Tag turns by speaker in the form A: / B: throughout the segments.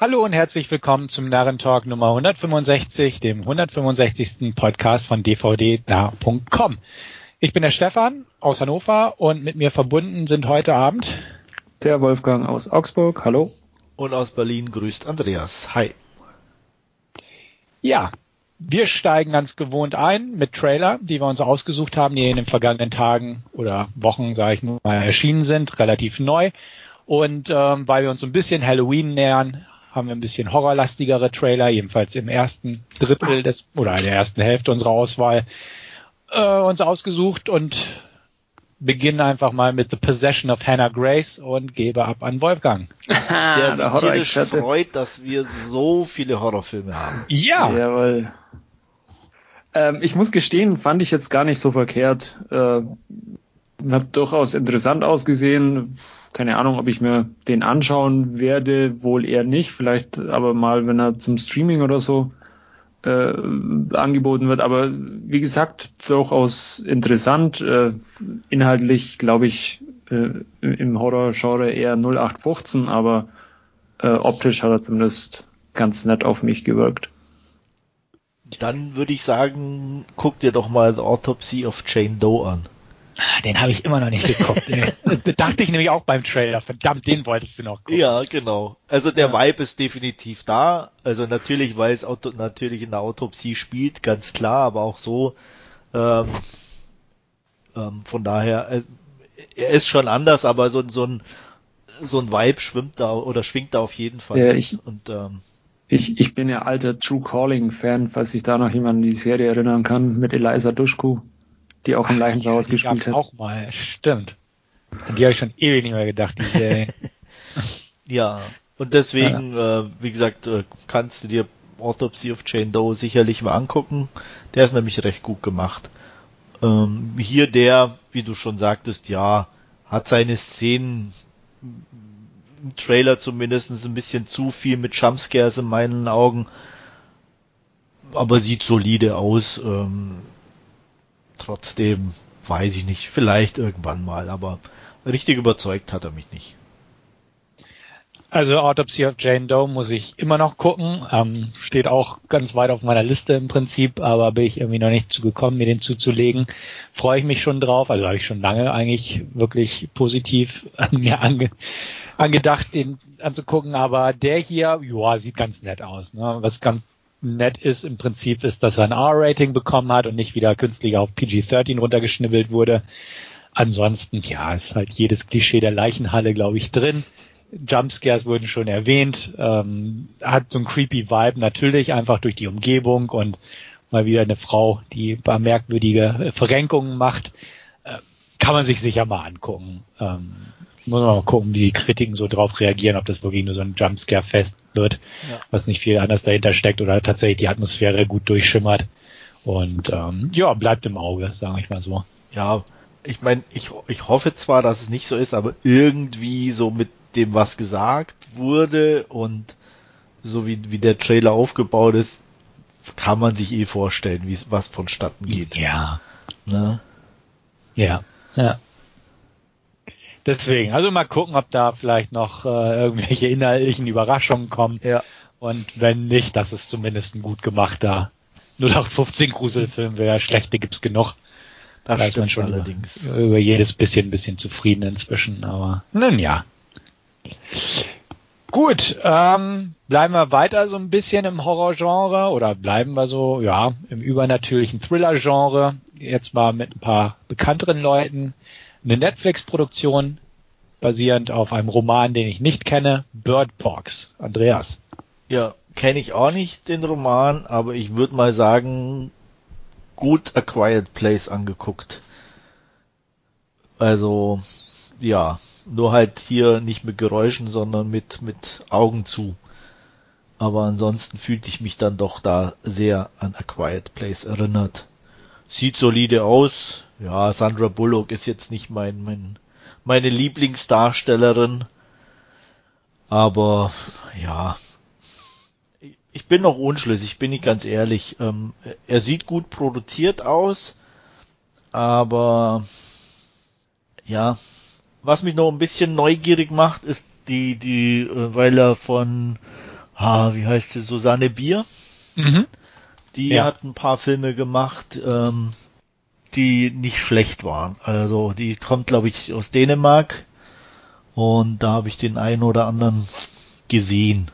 A: Hallo und herzlich willkommen zum Narrentalk Nummer 165, dem 165. Podcast von dvdda.com. Ich bin der Stefan aus Hannover und mit mir verbunden sind heute Abend
B: der Wolfgang aus Augsburg. Hallo.
C: Und aus Berlin grüßt Andreas. Hi.
A: Ja, wir steigen ganz gewohnt ein mit Trailer, die wir uns ausgesucht haben, die in den vergangenen Tagen oder Wochen, sage ich mal, erschienen sind, relativ neu. Und ähm, weil wir uns ein bisschen Halloween nähern, haben wir ein bisschen horrorlastigere Trailer, jedenfalls im ersten Drittel des oder in der ersten Hälfte unserer Auswahl äh, uns ausgesucht und beginne einfach mal mit The Possession of Hannah Grace und gebe ab an Wolfgang.
C: Der sich tierisch freut, dass wir so viele Horrorfilme haben.
B: Ja. Jawohl. Ähm, ich muss gestehen, fand ich jetzt gar nicht so verkehrt. Äh, hat durchaus interessant ausgesehen keine Ahnung, ob ich mir den anschauen werde, wohl eher nicht. Vielleicht aber mal, wenn er zum Streaming oder so äh, angeboten wird. Aber wie gesagt, durchaus interessant. Äh, inhaltlich, glaube ich, äh, im Horror-Genre eher 0815, aber äh, optisch hat er zumindest ganz nett auf mich gewirkt.
C: Dann würde ich sagen, guck dir doch mal The Autopsy of Jane Doe an.
A: Den habe ich immer noch nicht geguckt. da dachte ich nämlich auch beim Trailer. Verdammt, den wolltest du noch gucken.
C: Ja, genau. Also der ja. Vibe ist definitiv da. Also natürlich, weil es Auto natürlich in der Autopsie spielt, ganz klar, aber auch so. Ähm, ähm, von daher, äh, er ist schon anders, aber so, so ein so ein Vibe schwimmt da oder schwingt da auf jeden Fall.
B: Ja, ich, und ähm, ich, ich bin ja alter True Calling Fan, falls sich da noch jemand an die Serie erinnern kann, mit Eliza Dushku die auch im Leichenschauhaus ja, gespielt hat.
A: auch mal, stimmt. An die habe ich schon ewig nicht mehr gedacht, diese.
C: ja, und deswegen, ja. Äh, wie gesagt, äh, kannst du dir Autopsy of Jane Doe sicherlich mal angucken. Der ist nämlich recht gut gemacht. Ähm, hier der, wie du schon sagtest, ja, hat seine Szenen im Trailer zumindest ein bisschen zu viel mit Jumpscares in meinen Augen. Aber sieht solide aus. Ähm, trotzdem weiß ich nicht, vielleicht irgendwann mal, aber richtig überzeugt hat er mich nicht.
A: Also Autopsy of Jane Doe muss ich immer noch gucken. Ähm, steht auch ganz weit auf meiner Liste im Prinzip, aber bin ich irgendwie noch nicht zugekommen, mir den zuzulegen. Freue ich mich schon drauf. Also habe ich schon lange eigentlich wirklich positiv an mir ange angedacht, den anzugucken. Aber der hier, ja, sieht ganz nett aus. Ne? Was ganz nett ist im Prinzip, ist, dass er ein R-Rating bekommen hat und nicht wieder künstlich auf PG-13 runtergeschnibbelt wurde. Ansonsten, ja, ist halt jedes Klischee der Leichenhalle, glaube ich, drin. Jumpscares wurden schon erwähnt, ähm, hat so ein creepy Vibe natürlich, einfach durch die Umgebung und mal wieder eine Frau, die ein paar merkwürdige Verrenkungen macht, äh, kann man sich sicher mal angucken. Ähm, muss man mal gucken, wie die Kritiken so drauf reagieren, ob das wirklich nur so ein Jumpscare-Fest wird, ja. was nicht viel anders dahinter steckt oder tatsächlich die Atmosphäre gut durchschimmert. Und ähm, ja, bleibt im Auge, sage ich mal so.
C: Ja, ich meine, ich, ich hoffe zwar, dass es nicht so ist, aber irgendwie so mit dem, was gesagt wurde und so wie, wie der Trailer aufgebaut ist, kann man sich eh vorstellen, wie es was vonstatten geht.
A: Ja. Ne? Ja. Ja. Deswegen, also mal gucken, ob da vielleicht noch äh, irgendwelche inhaltlichen Überraschungen kommen. Ja. Und wenn nicht, das ist zumindest ein gut gemachter 0815 Gruselfilm wäre. Schlechte gibt's genug. Da ist man schon allerdings. Über, über, jedes bisschen, bisschen zufrieden inzwischen, aber nun ja. Gut, ähm, bleiben wir weiter so ein bisschen im Horrorgenre oder bleiben wir so, ja, im übernatürlichen Thriller-Genre. Jetzt mal mit ein paar bekannteren Leuten eine Netflix-Produktion basierend auf einem Roman, den ich nicht kenne, Bird Box. Andreas.
C: Ja, kenne ich auch nicht den Roman, aber ich würde mal sagen, gut A Quiet Place angeguckt. Also, ja, nur halt hier nicht mit Geräuschen, sondern mit, mit Augen zu. Aber ansonsten fühlte ich mich dann doch da sehr an A Quiet Place erinnert. Sieht solide aus, ja, Sandra Bullock ist jetzt nicht mein, mein meine Lieblingsdarstellerin. Aber ja, ich bin noch unschlüssig, bin ich ganz ehrlich. Ähm, er sieht gut produziert aus, aber ja, was mich noch ein bisschen neugierig macht, ist die, die, äh, weil er von ah, wie heißt sie, Susanne Bier.
A: Mhm.
C: Die
A: Ja.
C: hat ein paar Filme gemacht, ähm, die nicht schlecht waren. Also die kommt, glaube ich, aus Dänemark und da habe ich den einen oder anderen gesehen.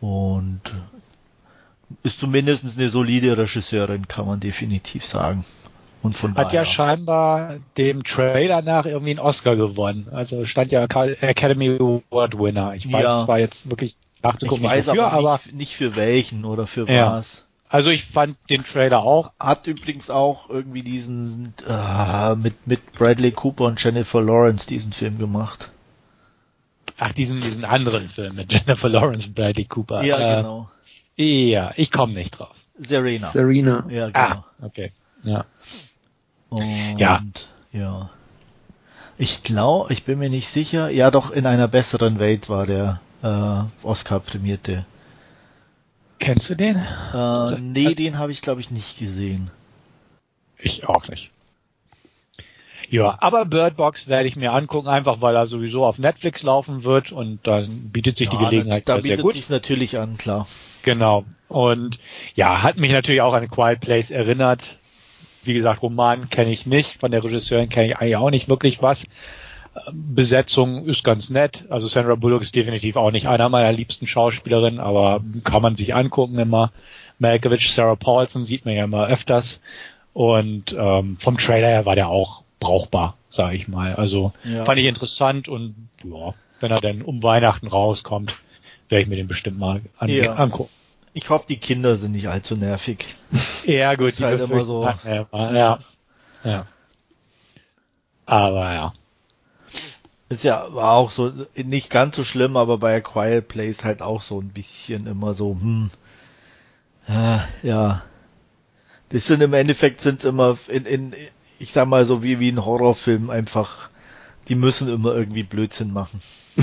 C: Und ist zumindest eine solide Regisseurin, kann man definitiv sagen. Und von
A: Hat ja
C: daher.
A: scheinbar dem Trailer nach irgendwie einen Oscar gewonnen. Also stand ja Acad- Academy Award Winner. Ich weiß
C: Ja.
A: zwar jetzt wirklich
C: ich
A: nachzugucken,
C: weiß
A: nicht wofür,
C: aber
A: aber
C: nicht, nicht für welchen oder für
A: Ja.
C: was.
A: Also ich fand den Trailer auch.
C: Hat übrigens auch irgendwie diesen äh, mit mit Bradley Cooper und Jennifer Lawrence diesen Film gemacht.
A: Ach, diesen, diesen anderen Film mit Jennifer Lawrence und Bradley Cooper.
C: Ja,
A: äh,
C: genau.
A: Ja, ich komme nicht drauf.
C: Serena.
B: Serena.
C: ja, genau.
A: Ah, okay. Ja.
C: Und,
A: Ja.
C: ja. Ich glaube, ich bin mir nicht sicher. Ja, doch in einer besseren Welt war der äh, Oscar prämierte.
A: Kennst du den?
C: Äh, nee, den habe ich glaube ich nicht gesehen.
A: Ich auch nicht. Ja, aber Bird Box werde ich mir angucken, einfach weil er sowieso auf Netflix laufen wird und dann bietet sich die
C: Ja,
A: Gelegenheit
C: da
A: ja sehr
C: bietet
A: gut.
C: sich natürlich an, klar.
A: Genau. Und ja, hat mich natürlich auch an Quiet Place erinnert. Wie gesagt, Roman kenne ich nicht, von der Regisseurin kenne ich eigentlich auch nicht wirklich was. Besetzung ist ganz nett. Also Sandra Bullock ist definitiv auch nicht einer meiner liebsten Schauspielerinnen, aber kann man sich angucken immer. Malkovich, Sarah Paulson sieht man ja immer öfters. Und ähm, vom Trailer her war der auch brauchbar, sage ich mal. Also
C: Ja.
A: fand ich interessant und ja, wenn er dann um Weihnachten rauskommt, werde ich mir den bestimmt mal
C: Ja.
A: angucken.
C: Ich hoffe, die Kinder sind nicht allzu nervig.
A: Ja, gut,
C: Ist halt immer so.
A: Ja. ja. Aber ja.
C: Ist ja war auch so nicht ganz so schlimm, aber bei A Quiet Place halt auch so ein bisschen immer so, hm, äh, ja. Das sind im Endeffekt sind immer in, in ich sag mal so wie wie ein Horrorfilm einfach, die müssen immer irgendwie Blödsinn machen.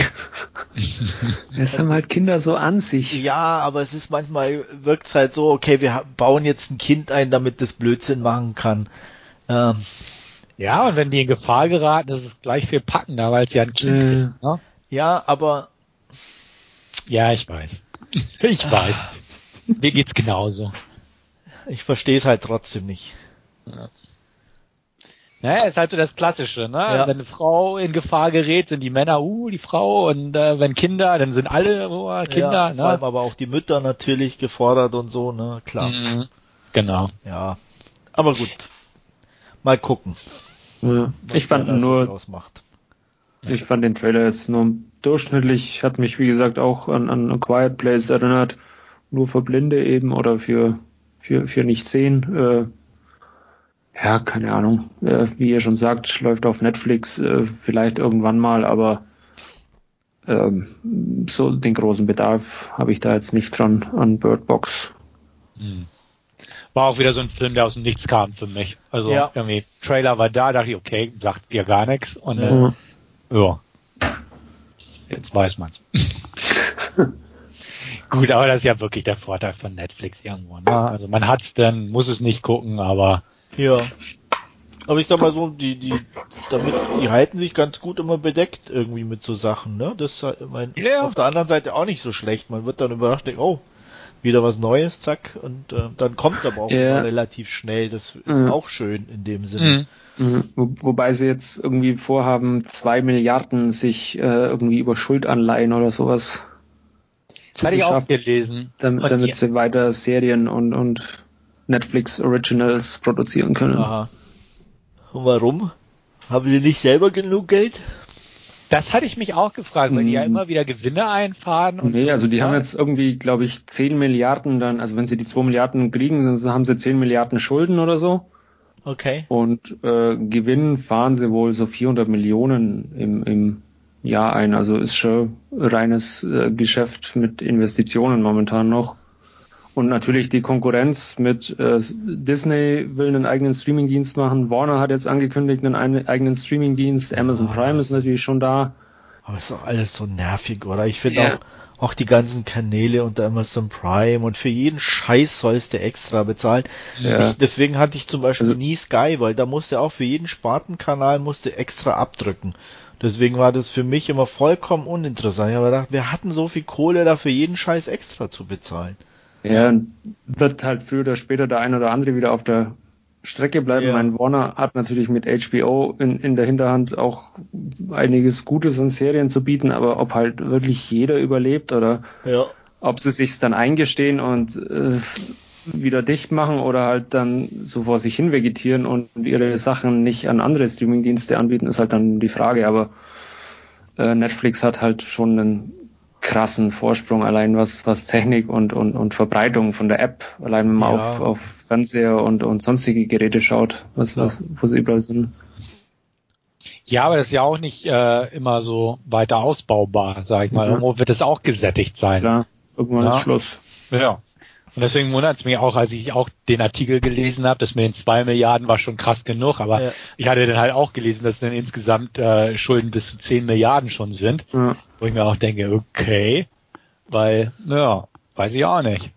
B: Es haben halt Kinder so an sich.
C: Ja, aber es ist manchmal wirkt's halt so, okay, wir bauen jetzt ein Kind ein, damit das Blödsinn machen kann. Ähm,
A: Ja, und wenn die in Gefahr geraten, ist es gleich viel packender, weil es ja ein Kind
B: Äh.
A: ist. Ne?
C: ja, aber
A: Ja, ich weiß. Ich weiß. Mir geht's genauso.
C: ich verstehe es halt trotzdem nicht.
A: Naja, ist halt so das Klassische, ne?
C: Ja.
A: Wenn eine Frau in Gefahr gerät, sind die Männer, uh, die Frau, und äh, wenn Kinder, dann sind alle uh, Kinder,
C: ja, vor allem
A: ne?
C: aber auch die Mütter natürlich gefordert und so, ne, klar.
A: Mhm. Genau.
C: Ja. Aber gut. Mal gucken.
B: Ja. Ich fand nur,
C: draus macht.
B: ich fand den Trailer jetzt nur durchschnittlich, hat mich wie gesagt auch an, an A Quiet Place erinnert, nur für Blinde eben oder für, für, für nicht sehen. Äh, ja, keine Ahnung. Äh, wie ihr schon sagt, läuft auf Netflix äh, vielleicht irgendwann mal, aber ähm, so den großen Bedarf habe ich da jetzt nicht dran an Bird Box.
A: Mhm. War auch wieder so ein Film, der aus dem Nichts kam für mich. Also
C: Ja.
A: irgendwie Trailer war da, dachte ich, okay, sagt dir gar nichts und äh,
B: Ja.
A: ja. Jetzt weiß man's. Gut, aber das ist ja wirklich der Vorteil von Netflix irgendwo. Ne? Also man hat's dann, muss es nicht gucken, aber
C: Ja. Aber ich sag mal so, die, die, damit, die halten sich ganz gut immer bedeckt irgendwie mit so Sachen, ne? Das ist halt, mein,
A: Ja.
C: auf der anderen Seite auch nicht so schlecht. Man wird dann überrascht, denkt, oh, wieder was Neues, zack, und äh, dann kommt aber auch
B: Ja.
C: relativ schnell. Das ist
B: Mhm.
C: auch schön in dem Sinne.
B: Mhm. Wo, wobei sie jetzt irgendwie vorhaben, zwei Milliarden sich äh, irgendwie über Schuldanleihen oder sowas
A: das hatte ich auch gelesen.
B: damit,
A: Und
B: damit sie weiter Serien und, und Netflix Originals produzieren können.
C: Aha. Und warum? Haben sie nicht selber genug Geld?
A: Das hatte ich mich auch gefragt, weil die ja
B: Mhm.
A: immer wieder Gewinne einfahren. Und
B: Nee, also die
A: ja,
B: haben jetzt irgendwie, glaube ich, 10 Milliarden dann, also wenn sie die 2 Milliarden kriegen, dann haben sie 10 Milliarden Schulden oder so.
C: Okay.
B: Und äh, Gewinn fahren sie wohl so 400 Millionen im, im Jahr ein. Also ist schon reines äh, Geschäft mit Investitionen momentan noch. Und natürlich die Konkurrenz mit äh, Disney will einen eigenen Streamingdienst machen. Warner hat jetzt angekündigt einen ein- eigenen Streamingdienst. Amazon
C: Ah.
B: Prime ist natürlich schon da.
C: Aber ist doch alles so nervig, oder? Ich finde
B: Ja.
C: auch, auch die ganzen Kanäle unter Amazon Prime und für jeden Scheiß sollst du extra bezahlen.
B: Ja.
C: Ich, deswegen hatte ich zum Beispiel
B: Also-
C: nie Sky, weil da musste auch für jeden Spartenkanal musste extra abdrücken. Deswegen war das für mich immer vollkommen uninteressant. Ich habe gedacht, wir hatten so viel Kohle da für jeden Scheiß extra zu bezahlen.
B: Ja, wird halt früher oder später der ein oder andere wieder auf der Strecke bleiben.
C: Ja.
B: Mein Warner hat natürlich mit HBO in, in der Hinterhand auch einiges Gutes an Serien zu bieten, aber ob halt wirklich jeder überlebt oder
C: Ja.
B: ob sie sich's dann eingestehen und äh, wieder dicht machen oder halt dann so vor sich hin vegetieren und ihre Sachen nicht an andere Streamingdienste anbieten, ist halt dann die Frage. Aber äh, Netflix hat halt schon einen krassen Vorsprung allein was was Technik und und, und Verbreitung von der App allein wenn man
C: Ja.
B: auf, auf Fernseher und und sonstige Geräte schaut was was wo sie überall sind
A: Ja, aber das ist ja auch nicht äh, immer so weiter ausbaubar, sag ich mal.
B: Mhm.
A: Irgendwo wird es auch gesättigt sein.
B: klar irgendwann
A: Ja.
B: ist Schluss
A: Ja. Und deswegen wundert es mich auch, als ich auch den Artikel gelesen habe, dass mit den zwei Milliarden war schon krass genug, aber
C: Ja.
A: ich hatte dann halt auch gelesen, dass dann insgesamt äh, Schulden bis zu zehn Milliarden schon sind,
B: ja.
A: Wo ich mir auch denke, okay, weil, ja, weiß ich auch nicht.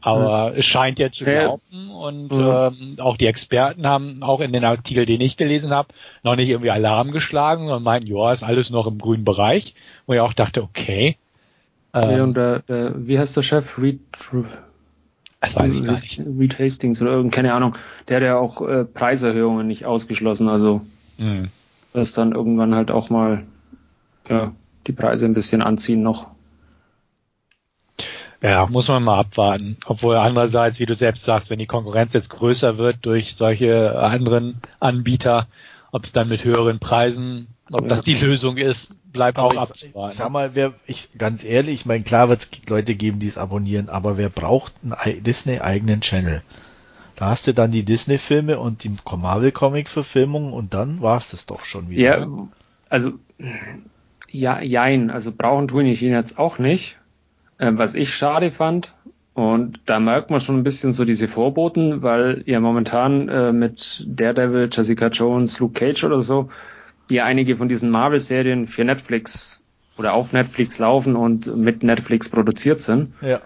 A: Aber es scheint ja zu
B: Ja.
A: laufen und
B: Ja.
A: ähm, auch die Experten haben auch in den Artikel, den ich gelesen habe, noch nicht irgendwie Alarm geschlagen, sondern meinten, ja, ist alles noch im grünen Bereich, wo ich auch dachte, okay.
B: Ja,
A: Ähm,
B: und der, der, wie heißt der Chef? Reed,
A: das weiß ich gar nicht.
B: Reed Hastings oder irgend, keine Ahnung. Der hat ja auch äh, Preiserhöhungen nicht ausgeschlossen. Also,
A: Hm.
B: dass dann irgendwann halt auch mal ja, die Preise ein bisschen anziehen noch.
A: Ja, muss man mal abwarten. Obwohl andererseits, wie du selbst sagst, wenn die Konkurrenz jetzt größer wird durch solche anderen Anbieter, ob es dann mit höheren Preisen, ob
B: Ja.
A: das die Lösung ist, bleibt auch
C: Aber ich,
A: abzuwarten.
C: ich sag mal, wer, ich, ganz ehrlich, ich meine, klar wird es Leute geben, die es abonnieren, aber wer braucht einen ei- Disney-eigenen Channel? Da hast du dann die Disney-Filme und die Marvel-Comic-Verfilmung und dann war's das doch schon wieder.
B: Ja, also, ja, jein. Also brauchen tun ich ihn jetzt auch nicht. Ähm, was ich schade fand, und da merkt man schon ein bisschen so diese Vorboten, weil ja momentan äh, mit Daredevil, Jessica Jones, Luke Cage oder so, ja einige von diesen Marvel-Serien für Netflix oder auf Netflix laufen und mit Netflix produziert sind.
C: Ja.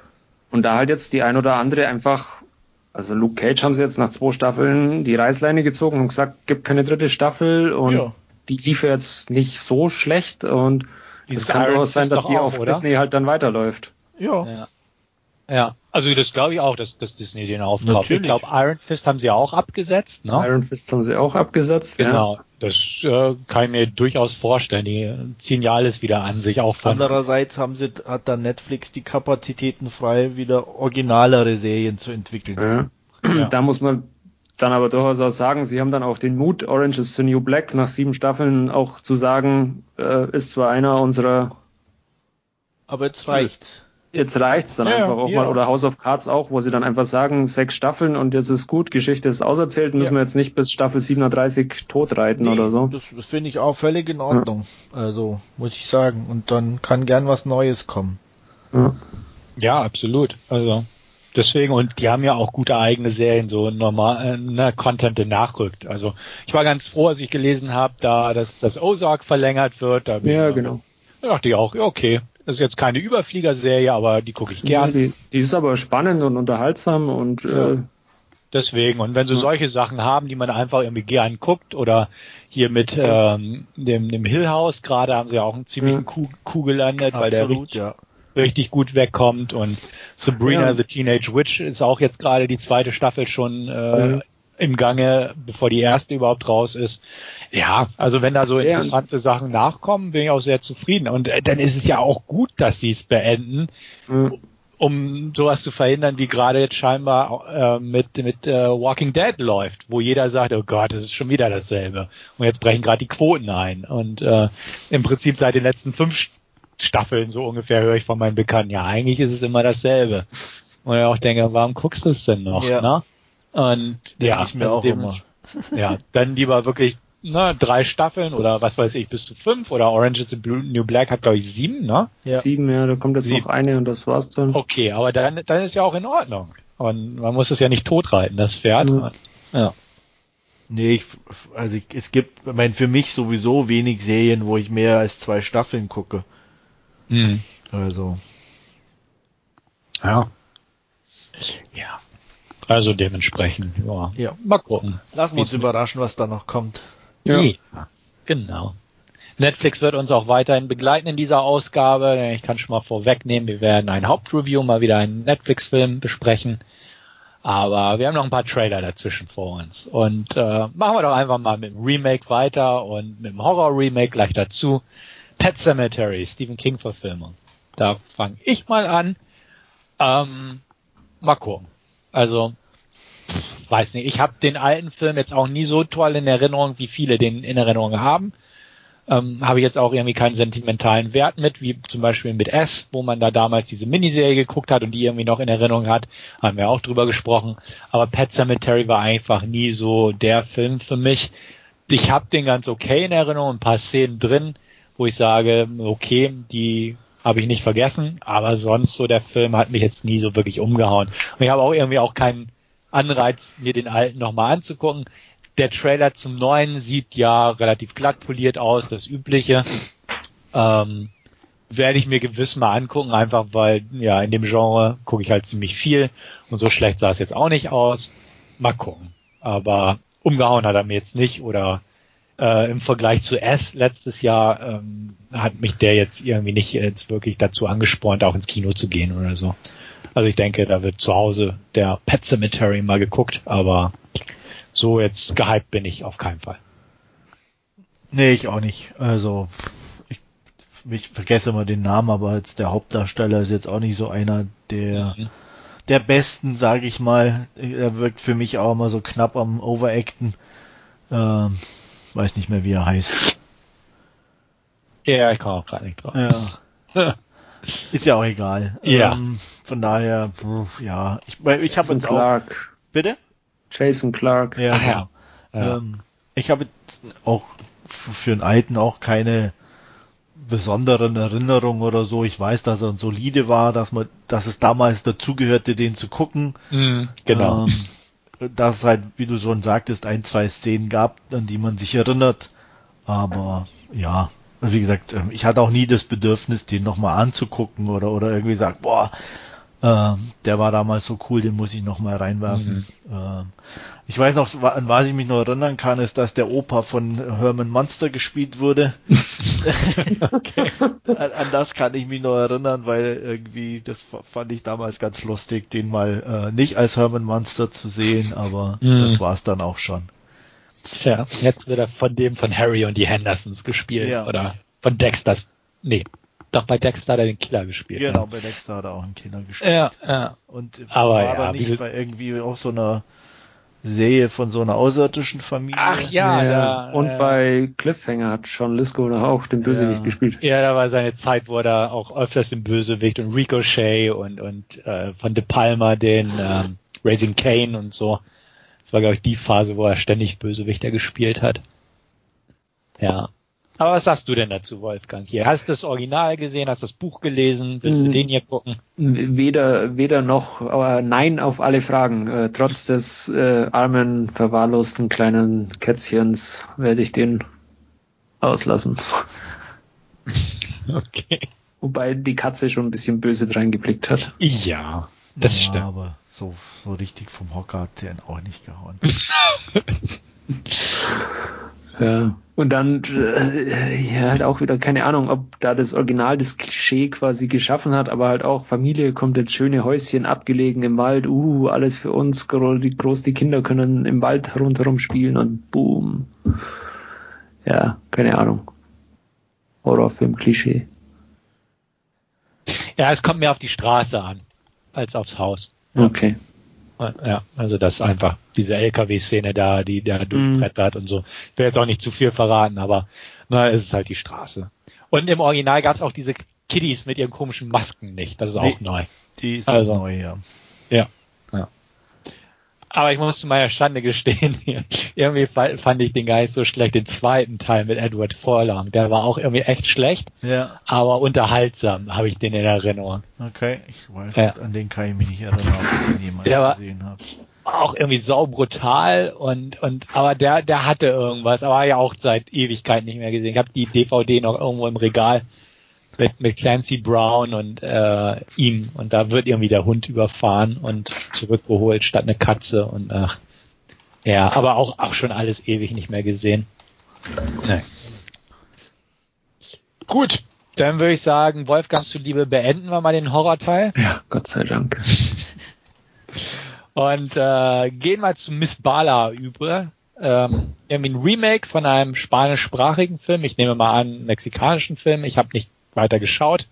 B: Und da halt jetzt die ein oder andere einfach, also Luke Cage haben sie jetzt nach zwei Staffeln die Reißleine gezogen und gesagt, gibt keine dritte Staffel und
C: Ja.
B: Die lief jetzt nicht so schlecht und es kann durchaus sein, dass die auf
A: oder?
B: Disney halt dann weiterläuft.
C: Ja.
A: Ja. Ja, also das glaube ich auch, dass, dass Disney den aufkauft.
C: Natürlich.
A: Ich glaube, Iron Fist haben sie auch abgesetzt, ne?
B: Iron Fist haben sie auch abgesetzt.
A: Genau, das äh, kann ich mir durchaus vorstellen. Die ziehen ja alles wieder an sich, auch von
C: Andererseits haben sie, hat dann Netflix die Kapazitäten frei, wieder originalere Serien zu entwickeln.
B: Ja.
A: Ja.
B: Da muss man dann aber durchaus auch sagen, sie haben dann auch den Mut, Orange is the New Black nach sieben Staffeln auch zu sagen, äh, ist zwar einer unserer
C: Aber jetzt reicht's.
B: Jetzt reicht's dann
A: Ja,
B: einfach auch
C: ja.
B: mal. Oder House of Cards auch, wo sie dann einfach sagen, sechs Staffeln und jetzt ist gut, Geschichte ist auserzählt, müssen
C: Ja.
B: wir jetzt nicht bis Staffel 37 tot reiten oder so.
C: Das, das finde ich auch völlig in Ordnung. Also, muss ich sagen. Und dann kann gern was Neues kommen.
B: Ja.
A: Ja, absolut. Also deswegen und die haben ja auch gute eigene Serien, so normal äh, ne, Content, der nachrückt. Also ich war ganz froh, als ich gelesen habe, da dass das Ozark verlängert wird. Da bin
B: ja,
A: ich,
B: genau.
A: Da dachte ich auch, ja, okay, das ist jetzt keine Überfliegerserie, aber die gucke ich
B: Ja,
A: gern.
B: die, die ist aber spannend und unterhaltsam und äh,
A: Deswegen, und wenn sie
B: Ja.
A: solche Sachen haben, die man einfach irgendwie gern guckt, oder hier mit ähm, dem, dem Hill House, gerade haben sie auch einen ziemlichen
B: Ja.
A: Coup, Coup gelandet, weil der
C: Absolut, ja.
A: Richtig gut wegkommt und Sabrina
B: Ja.
A: the Teenage Witch ist auch jetzt gerade die zweite Staffel schon äh,
B: Mhm.
A: im Gange, bevor die erste überhaupt raus ist. Ja, also wenn da so
B: Ja.
A: interessante Sachen nachkommen, bin ich auch sehr zufrieden. Und äh, dann ist es ja auch gut, dass sie es beenden,
B: äh,
A: um sowas zu verhindern, wie gerade jetzt scheinbar äh, mit mit äh, Walking Dead läuft, wo jeder sagt, oh Gott, das ist schon wieder dasselbe. Und jetzt brechen gerade die Quoten ein. Und äh, im Prinzip seit den letzten fünf Staffeln so ungefähr höre ich von meinen Bekannten, ja, eigentlich ist es immer dasselbe. Und ich auch denke, warum guckst du es denn noch?
C: Ja.
A: Ne? Und ja,
C: ich mir
A: also
C: auch
A: dem-
C: immer.
A: ja, dann lieber wirklich ne, drei Staffeln oder was weiß ich, bis zu fünf oder Orange is the Blue, New Black hat glaube ich sieben, ne?
C: Ja.
B: sieben, ja, da kommt jetzt
A: Sieben.
B: noch eine und das war's dann.
A: Okay, aber dann, dann ist ja auch in Ordnung. Und man muss es ja nicht totreiten, das Pferd.
B: Mhm.
A: Ja.
C: Nee, ich, also ich, es gibt, ich meine, für mich sowieso wenig Serien, wo ich mehr als zwei Staffeln gucke.
A: Mhm.
C: Also,
A: Ja. Ja. Also dementsprechend, ja.
C: Ja.
A: Mal gucken.
C: lassen wir uns überraschen, was da noch kommt.
B: Ja.
A: Ja. Genau. Netflix wird uns auch weiterhin begleiten in dieser Ausgabe. Ich kann schon mal vorwegnehmen, wir werden ein Hauptreview, mal wieder einen Netflix-Film besprechen. Aber wir haben noch ein paar Trailer dazwischen vor uns. Und äh, machen wir doch einfach mal mit dem Remake weiter und mit dem Horror-Remake gleich dazu. Pet Cemetery, Stephen King-Verfilmung. Da fange ich mal an. Ähm, mal gucken. Also, weiß nicht. Ich habe den alten Film jetzt auch nie so toll in Erinnerung, wie viele den in Erinnerung haben ähm, habe ich jetzt auch irgendwie keinen sentimentalen Wert mit, wie zum Beispiel mit S, wo man da damals diese Miniserie geguckt hat und die irgendwie noch in Erinnerung hat, haben wir auch drüber gesprochen. Aber Pet Cemetery war einfach nie so der Film für mich. Ich habe den ganz okay in Erinnerung, ein paar Szenen drin, wo ich sage, okay, die habe ich nicht vergessen, aber sonst so der Film hat mich jetzt nie so wirklich umgehauen. Und ich habe auch irgendwie auch keinen Anreiz, mir den alten nochmal anzugucken. Der Trailer zum neuen sieht ja relativ glatt poliert aus, das übliche. Ähm, werde ich mir gewiss mal angucken, einfach weil, ja, in dem Genre gucke ich halt ziemlich viel und so schlecht sah es jetzt auch nicht aus. Mal gucken. Aber umgehauen hat er mir jetzt nicht oder äh, im Vergleich zu S letztes Jahr ähm, hat mich der jetzt irgendwie nicht jetzt wirklich dazu angespornt, auch ins Kino zu gehen oder so. Also ich denke, da wird zu Hause der Pet Cemetery mal geguckt, aber so jetzt gehypt bin ich auf keinen Fall.
C: Nee, ich auch nicht. Also, ich, ich vergesse immer den Namen, aber jetzt der Hauptdarsteller ist jetzt auch nicht so einer der, mhm. der besten, sage ich mal. Er wirkt für mich auch immer so knapp am Overacten. Ähm, weiß nicht mehr, wie er heißt.
A: Ja, ich komme auch gerade nicht drauf.
C: Ja. ist ja auch egal.
A: Ja.
C: Ähm, von daher, ja, ich, ich habe jetzt
B: Clark.
C: auch. Bitte?
B: Jason Clark.
C: Ja, ja. ja. Ähm, ich habe auch für einen Alten auch keine besonderen Erinnerungen oder so. Ich weiß, dass er ein solide war, dass man, dass es damals dazugehörte, den zu gucken.
A: Mhm, genau.
C: Ähm, dass es halt, wie du schon sagtest, ein, zwei Szenen gab, an die man sich erinnert. Aber ja, wie gesagt, ähm, ich hatte auch nie das Bedürfnis, den nochmal anzugucken oder, oder irgendwie sagt, boah, ähm, der war damals so cool, den muss ich noch mal reinwerfen. Mhm. Ähm, ich weiß noch, an was ich mich noch erinnern kann, ist, dass der Opa von Herman Monster gespielt wurde. an, an, das kann ich mich noch erinnern, weil irgendwie, das fand ich damals ganz lustig, den mal äh, nicht als Herman Monster zu sehen, aber mhm. das war's dann auch schon.
A: Tja, jetzt wird er von dem von Harry und die Hendersons gespielt. Ja. Oder von Dexter. Nee, doch, bei Dexter hat er den Killer gespielt.
C: Genau, ja. bei Dexter hat er auch einen Killer gespielt.
A: Ja, ja.
C: Und
A: Aber
C: war
A: ja,
C: da nicht bei irgendwie auch so einer Serie von so einer außerirdischen Familie.
A: Ach ja,
B: ja. Da, und äh, bei Cliffhanger hat Sean Lisco da auch den Bösewicht ja. gespielt.
A: Ja, da war seine Zeit, wo er da auch öfters den Bösewicht und Ricochet und und äh, von De Palma den ähm, Raising Kane und so. Das war glaube ich die Phase, wo er ständig Bösewichter gespielt hat. Ja. Aber was sagst du denn dazu, Wolfgang? Hier, hast du das Original gesehen, hast das Buch gelesen, willst du hm. den hier gucken?
B: Weder, weder noch, aber nein auf alle Fragen. Äh, trotz des äh, armen, verwahrlosten kleinen Kätzchens werde ich den auslassen.
A: Okay.
B: Wobei die Katze schon ein bisschen böse reingeblickt hat.
A: Ja, das ja, stimmt.
C: Aber so, so richtig vom Hocker hat der ihn auch nicht gehauen.
B: Ja. Und dann äh, ja, halt auch wieder keine Ahnung, ob da das Original das Klischee quasi geschaffen hat, aber halt auch Familie kommt jetzt schöne Häuschen abgelegen im Wald, uh, alles für uns, groß die Kinder können im Wald rundherum spielen und boom. Ja, keine Ahnung. Horrorfilm Klischee.
A: Ja, es kommt mehr auf die Straße an als aufs Haus.
B: Okay.
A: Ja, also das einfach diese LKW-Szene da, die da mhm. durchbrettert mm. und so. Ich will jetzt auch nicht zu viel verraten, aber na, es ist halt die Straße. Und im Original gab es auch diese Kiddies mit ihren komischen Masken nicht. Das ist auch
C: nee,
A: neu.
C: Die ist also, neu, ja.
A: Ja. Aber ich muss zu meiner Schande gestehen, irgendwie fand ich den gar nicht so schlecht, den zweiten Teil mit Edward Furlong. Der war auch irgendwie echt schlecht,
C: ja.
A: aber unterhaltsam habe ich den in Erinnerung.
C: Okay, ich weiß, ja. an den kann ich mich nicht erinnern, ob ich den jemals gesehen habe.
A: Auch irgendwie saubrutal und, und, aber der, der hatte irgendwas, aber ja auch seit Ewigkeit nicht mehr gesehen. Ich habe die DVD noch irgendwo im Regal mit, mit Clancy Brown und äh, ihm und da wird irgendwie der Hund überfahren und zurückgeholt statt eine Katze und ach ja, aber auch auch schon alles ewig nicht mehr gesehen. Nee. Gut, dann würde ich sagen, Wolfgang zuliebe beenden wir mal den Horrorteil.
B: Ja, Gott sei Dank.
A: Und äh, gehen mal zu Miss Bala über. Ähm, irgendwie ein Remake von einem spanischsprachigen Film. Ich nehme mal an, mexikanischen Film. Ich habe nicht weiter geschaut.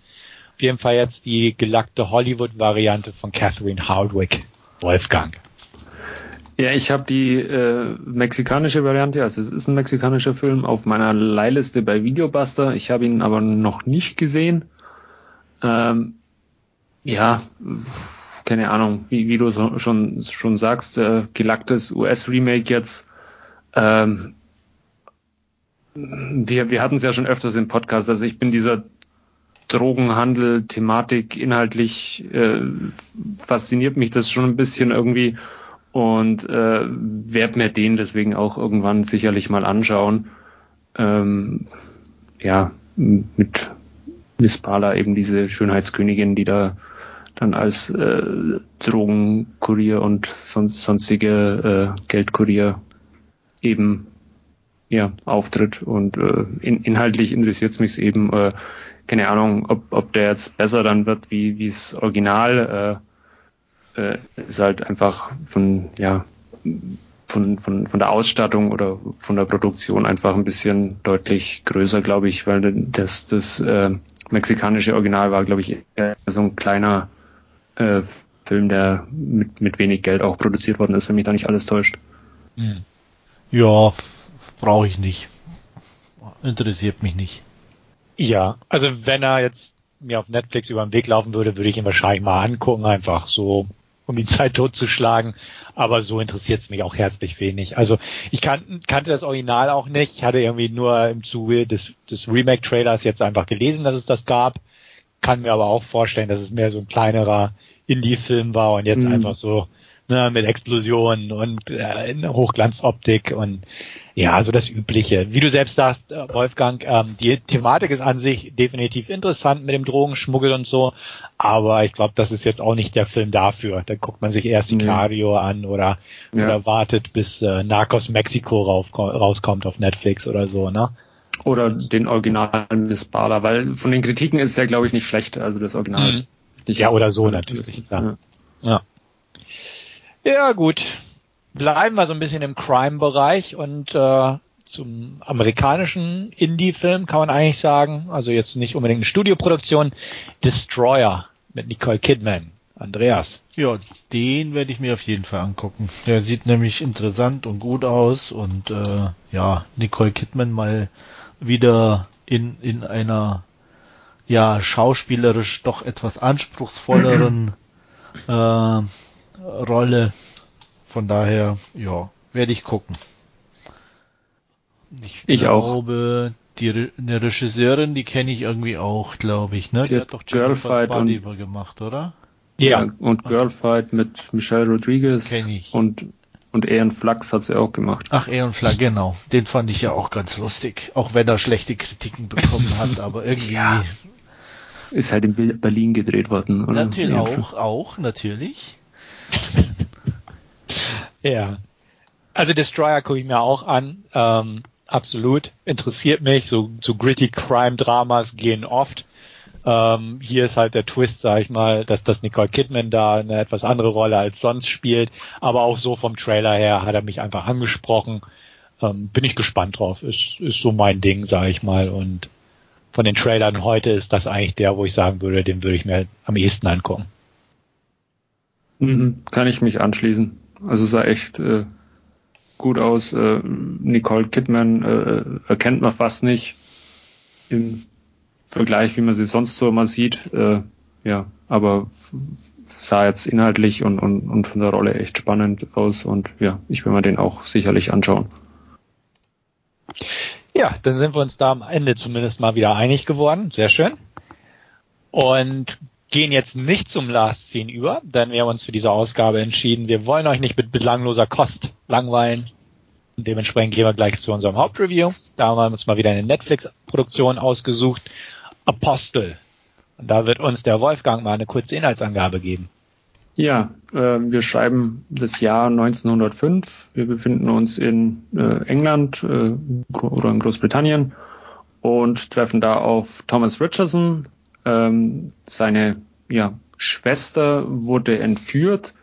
A: Auf jeden Fall jetzt die gelackte Hollywood-Variante von Catherine Hardwick. Wolfgang.
B: Ja, ich habe die äh, mexikanische Variante, also es ist ein mexikanischer Film, auf meiner Leihliste bei Videobuster. Ich habe ihn aber noch nicht gesehen. Ähm, ja, keine Ahnung, wie, wie du so, schon, schon sagst, äh, gelacktes US-Remake jetzt. Ähm, wir, wir hatten es ja schon öfters im Podcast, also ich bin dieser Drogenhandel, Thematik, inhaltlich äh, fasziniert mich das schon ein bisschen irgendwie und äh, werde mir den deswegen auch irgendwann sicherlich mal anschauen. Ähm, ja, mit Miss Pala eben diese Schönheitskönigin, die da dann als äh, Drogenkurier und sonst, sonstige äh, Geldkurier eben ja auftritt und äh, in, inhaltlich interessiert es mich eben äh, keine Ahnung ob, ob der jetzt besser dann wird wie es Original äh, äh, ist halt einfach von ja von, von, von der Ausstattung oder von der Produktion einfach ein bisschen deutlich größer, glaube ich, weil das, das äh, mexikanische Original war, glaube ich, eher so ein kleiner äh, Film, der mit, mit wenig Geld auch produziert worden ist, wenn mich da nicht alles täuscht.
C: Hm. Ja, brauche ich nicht. Interessiert mich nicht.
A: Ja, also wenn er jetzt mir auf Netflix über den Weg laufen würde, würde ich ihn wahrscheinlich mal angucken, einfach so, um die Zeit totzuschlagen. Aber so interessiert es mich auch herzlich wenig. Also ich kan kannte das Original auch nicht. Ich hatte irgendwie nur im Zuge des, des Remake-Trailers jetzt einfach gelesen, dass es das gab kann mir aber auch vorstellen, dass es mehr so ein kleinerer Indie-Film war und jetzt mhm. einfach so ne, mit Explosionen und äh, Hochglanzoptik und ja, so das Übliche. Wie du selbst sagst, äh, Wolfgang, ähm, die Thematik ist an sich definitiv interessant mit dem Drogenschmuggel und so, aber ich glaube, das ist jetzt auch nicht der Film dafür. Da guckt man sich erst Sicario nee. an oder, ja. oder wartet, bis äh, Narcos Mexico rauskommt auf Netflix oder so, ne?
B: Oder den originalen Miss Bala, weil von den Kritiken ist er, glaube ich, nicht schlecht, also das Original. Mhm.
A: ja, oder so natürlich. Ja. ja. Ja. gut. Bleiben wir so ein bisschen im Crime-Bereich und äh, zum amerikanischen Indie-Film kann man eigentlich sagen, also jetzt nicht unbedingt eine Studioproduktion, Destroyer mit Nicole Kidman. Andreas.
C: Ja, den werde ich mir auf jeden Fall angucken. Der sieht nämlich interessant und gut aus und äh, ja, Nicole Kidman mal wieder in, in einer ja schauspielerisch doch etwas anspruchsvolleren äh, Rolle. Von daher, ja, werde ich gucken.
B: Ich, ich glaube,
C: auch. die eine Regisseurin, die kenne ich irgendwie auch, glaube ich, ne?
B: Die, die hat doch Girlfight
C: und gemacht, oder?
B: Ja, und Girlfight mit Michelle Rodriguez
C: kenn ich.
B: und und Aeon Flux hat sie auch gemacht.
C: Ach, Aeon Flux, genau. Den fand ich ja auch ganz lustig. Auch wenn er schlechte Kritiken bekommen hat, aber irgendwie. Ja.
B: Ist halt in Berlin gedreht worden,
C: oder? Natürlich, auch, auch, natürlich.
A: ja. Also Destroyer gucke ich mir auch an. Ähm, absolut. Interessiert mich. So, so gritty Crime-Dramas gehen oft. Ähm, hier ist halt der Twist, sag ich mal, dass das Nicole Kidman da eine etwas andere Rolle als sonst spielt. Aber auch so vom Trailer her hat er mich einfach angesprochen. Ähm, bin ich gespannt drauf. Ist, ist so mein Ding, sag ich mal. Und von den Trailern heute ist das eigentlich der, wo ich sagen würde, den würde ich mir am ehesten angucken.
B: Mhm, kann ich mich anschließen. Also sah echt äh, gut aus. Äh, Nicole Kidman äh, erkennt man fast nicht im Vergleich, wie man sie sonst so immer sieht. Äh, ja, aber sah jetzt inhaltlich und, und, und von der Rolle echt spannend aus und ja, ich will mir den auch sicherlich anschauen.
A: Ja, dann sind wir uns da am Ende zumindest mal wieder einig geworden. Sehr schön. Und gehen jetzt nicht zum Last Scene über, denn wir haben uns für diese Ausgabe entschieden, wir wollen euch nicht mit belangloser Kost langweilen. Und dementsprechend gehen wir gleich zu unserem Hauptreview. Da haben wir uns mal wieder eine Netflix-Produktion ausgesucht Apostel. Und da wird uns der Wolfgang mal eine kurze Inhaltsangabe geben.
B: Ja, äh, wir schreiben das Jahr 1905. Wir befinden uns in äh, England äh, oder in Großbritannien und treffen da auf Thomas Richardson. Ähm, seine ja, Schwester wurde entführt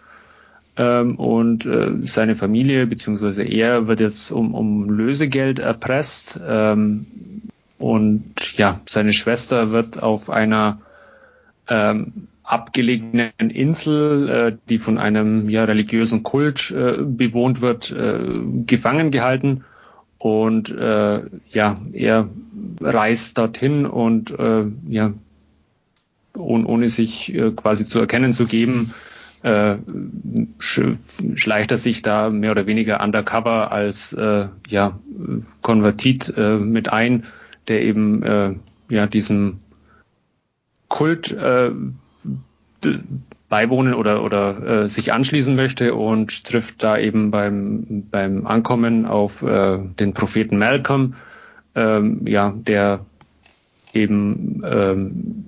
B: ähm, und äh, seine Familie beziehungsweise er wird jetzt um, um Lösegeld erpresst ähm, und ja, seine Schwester wird auf einer ähm, abgelegenen Insel, äh, die von einem ja, religiösen Kult äh, bewohnt wird, äh, gefangen gehalten. Und äh, ja, er reist dorthin und äh, ja, ohne, sich äh, quasi zu erkennen zu geben, äh, schleicht er sich da mehr oder weniger undercover als äh, ja, Konvertit äh, mit ein, der eben äh, ja diesem Kult äh, beiwohnen oder oder äh, sich anschließen möchte und trifft da eben beim beim Ankommen auf äh, den Propheten Malcolm, ähm, ja, der eben ähm,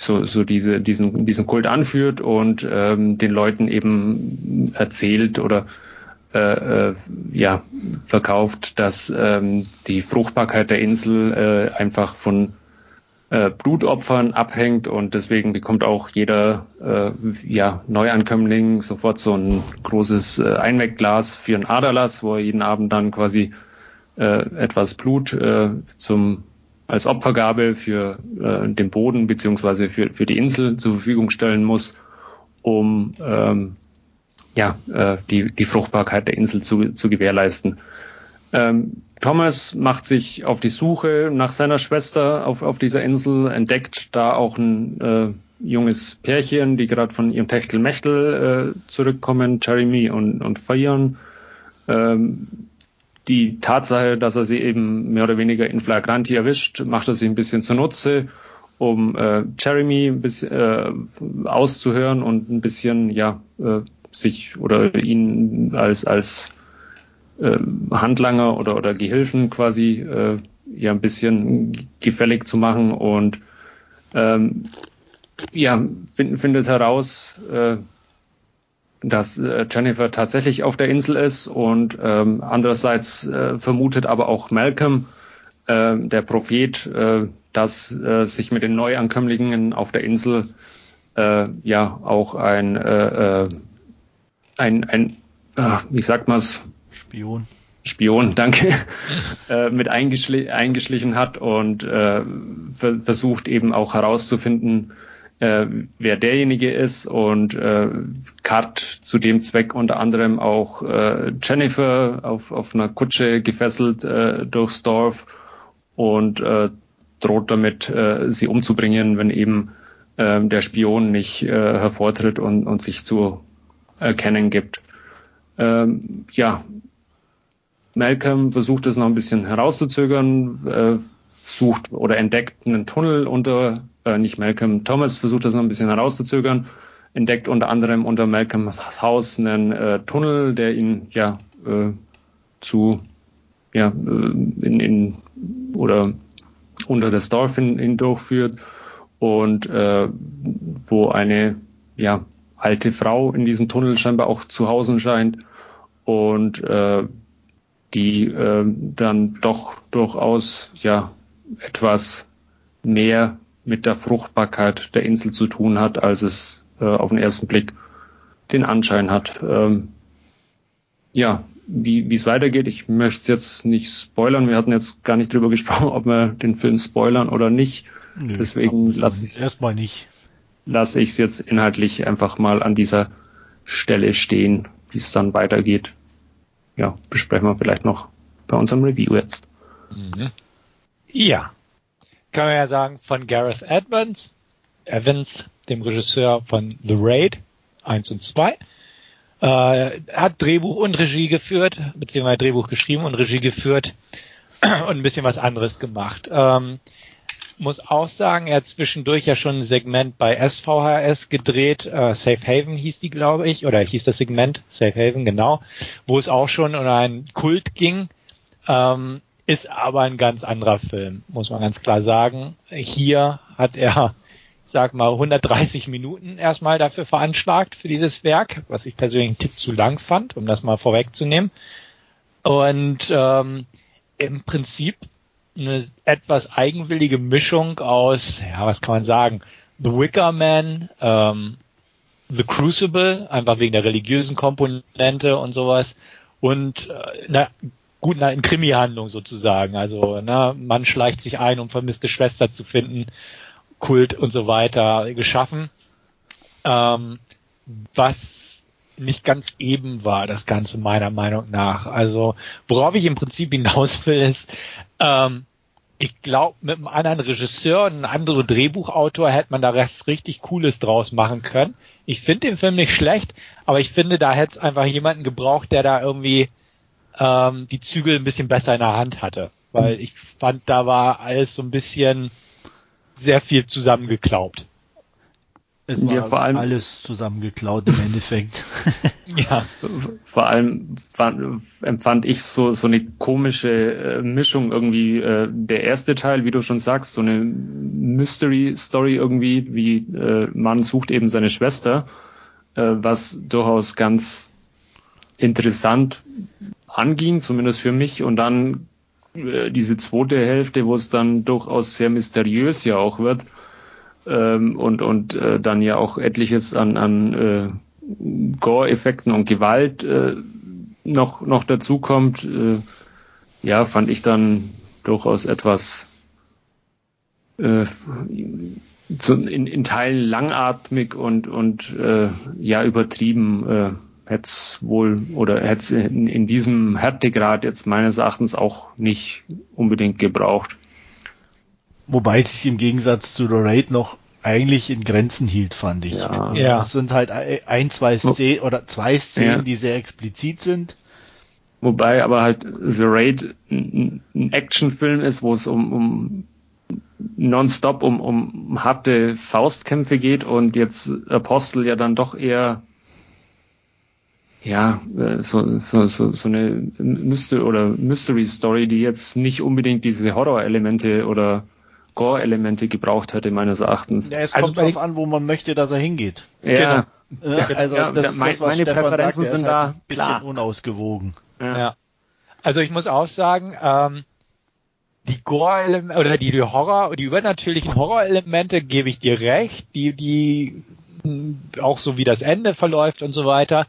B: so, so diese, diesen, diesen Kult anführt und ähm, den Leuten eben erzählt oder äh, äh, ja, verkauft, dass ähm, die Fruchtbarkeit der Insel äh, einfach von äh, Blutopfern abhängt und deswegen bekommt auch jeder äh, ja, Neuankömmling sofort so ein großes äh, Einwegglas für ein Aderlass, wo er jeden Abend dann quasi äh, etwas Blut äh, zum als Opfergabe für äh, den Boden beziehungsweise für, für die Insel zur Verfügung stellen muss, um ähm, ja, äh, die, die Fruchtbarkeit der Insel zu, zu gewährleisten. Ähm, Thomas macht sich auf die Suche nach seiner Schwester auf, auf dieser Insel, entdeckt da auch ein äh, junges Pärchen, die gerade von ihrem Techtelmechtel äh, zurückkommen, Jeremy und, und Fayon. Ähm, die Tatsache, dass er sie eben mehr oder weniger in flagranti erwischt, macht er sich ein bisschen zunutze, um äh, Jeremy bisschen äh, auszuhören und ein bisschen, ja, äh, sich oder ihn als, als äh, Handlanger oder, oder Gehilfen quasi äh, ja ein bisschen gefällig zu machen und ähm, ja, find, findet heraus, äh, dass äh, Jennifer tatsächlich auf der Insel ist und ähm, andererseits äh, vermutet aber auch Malcolm, äh, der Prophet, äh, dass äh, sich mit den Neuankömmlingen auf der Insel äh, ja auch ein äh, äh ein, ein äh, wie sagt man's?
C: Spion.
B: Spion, danke, äh, mit eingeschli eingeschlichen hat und äh, versucht eben auch herauszufinden, äh, wer derjenige ist und äh, Kat zu dem Zweck unter anderem auch äh, Jennifer auf, auf einer Kutsche gefesselt äh, durchs Dorf und äh, droht damit, äh, sie umzubringen, wenn eben äh, der Spion nicht äh, hervortritt und, und sich zu erkennen gibt. Ähm, ja, Malcolm versucht es noch ein bisschen herauszuzögern, äh, sucht oder entdeckt einen Tunnel unter äh, nicht Malcolm Thomas versucht das noch ein bisschen herauszuzögern, entdeckt unter anderem unter Malcolms Haus einen äh, Tunnel, der ihn ja äh, zu ja äh, in, in oder unter das Dorf hindurchführt und äh, wo eine ja alte Frau in diesem Tunnel scheinbar auch zu Hause scheint und äh, die dann doch durchaus ja etwas mehr mit der Fruchtbarkeit der Insel zu tun hat, als es äh, auf den ersten Blick den Anschein hat. Ähm, ja, wie es weitergeht, ich möchte es jetzt nicht spoilern. Wir hatten jetzt gar nicht drüber gesprochen, ob wir den Film spoilern oder nicht. Nö, Deswegen lasse ich
C: erstmal nicht.
B: Lasse ich es jetzt inhaltlich einfach mal an dieser Stelle stehen, wie es dann weitergeht. Ja, besprechen wir vielleicht noch bei unserem Review jetzt.
A: Mhm. Ja, kann man ja sagen, von Gareth Edmonds, Evans, dem Regisseur von The Raid 1 und 2. Äh, hat Drehbuch und Regie geführt, beziehungsweise Drehbuch geschrieben und Regie geführt und ein bisschen was anderes gemacht. Ähm, muss auch sagen, er hat zwischendurch ja schon ein Segment bei SVHS gedreht, äh, Safe Haven hieß die, glaube ich, oder hieß das Segment, Safe Haven, genau, wo es auch schon um einen Kult ging. Ähm, ist aber ein ganz anderer Film, muss man ganz klar sagen. Hier hat er, sag mal, 130 Minuten erstmal dafür veranschlagt für dieses Werk, was ich persönlich einen Tipp zu lang fand, um das mal vorwegzunehmen. Und ähm, im Prinzip eine etwas eigenwillige Mischung aus, ja, was kann man sagen, The Wicker Man, ähm, The Crucible, einfach wegen der religiösen Komponente und sowas und äh, na, gut, na, in Krimi-Handlung sozusagen. Also, na, man schleicht sich ein, um vermisste Schwester zu finden, Kult und so weiter geschaffen. Ähm, was nicht ganz eben war, das Ganze meiner Meinung nach. Also, worauf ich im Prinzip hinaus will, ist, ähm, ich glaube, mit einem anderen Regisseur und einem anderen Drehbuchautor hätte man da was richtig Cooles draus machen können. Ich finde den Film nicht schlecht, aber ich finde, da hätte es einfach jemanden gebraucht, der da irgendwie ähm, die Zügel ein bisschen besser in der Hand hatte. Weil ich fand, da war alles so ein bisschen sehr viel zusammengeklaubt.
C: Es war ja, vor allem alles zusammengeklaut im Endeffekt.
B: ja. Vor allem fand, empfand ich so, so eine komische äh, Mischung irgendwie. Äh, der erste Teil, wie du schon sagst, so eine Mystery Story irgendwie, wie äh, man sucht eben seine Schwester, äh, was durchaus ganz interessant anging, zumindest für mich. Und dann äh, diese zweite Hälfte, wo es dann durchaus sehr mysteriös ja auch wird ähm, und, und äh, dann ja auch etliches an, an äh, Gore-Effekten und Gewalt äh, noch, noch dazu äh, ja, fand ich dann durchaus etwas äh, zu, in, in Teilen langatmig und, und äh, ja übertrieben. Äh, hätte es wohl oder hätte es in, in diesem Härtegrad jetzt meines Erachtens auch nicht unbedingt gebraucht.
C: Wobei es sich im Gegensatz zu The Raid noch eigentlich in Grenzen hielt, fand ich.
A: Ja. ja.
C: Es sind halt ein, zwei Szenen oder zwei Szenen, ja. die sehr explizit sind.
B: Wobei aber halt The Raid ein, ein Actionfilm ist, wo es um, um nonstop um, um harte Faustkämpfe geht und jetzt Apostel ja dann doch eher ja, äh, so, so, so, so eine Mystery oder Mystery Story, die jetzt nicht unbedingt diese Horror-Elemente oder Gore-Elemente gebraucht hätte, meines Erachtens.
C: Ja, es also kommt darauf an, wo man möchte, dass er hingeht.
B: Ja.
C: Genau. Ja, also ja, das, mein, das, meine Stefan Präferenzen sagt, sind halt da ein bisschen klar. unausgewogen.
A: Ja. ja. Also ich muss auch sagen, ähm, die Gore-Elemente oder die, die Horror, die übernatürlichen Horror-Elemente gebe ich dir recht, die, die auch so wie das Ende verläuft und so weiter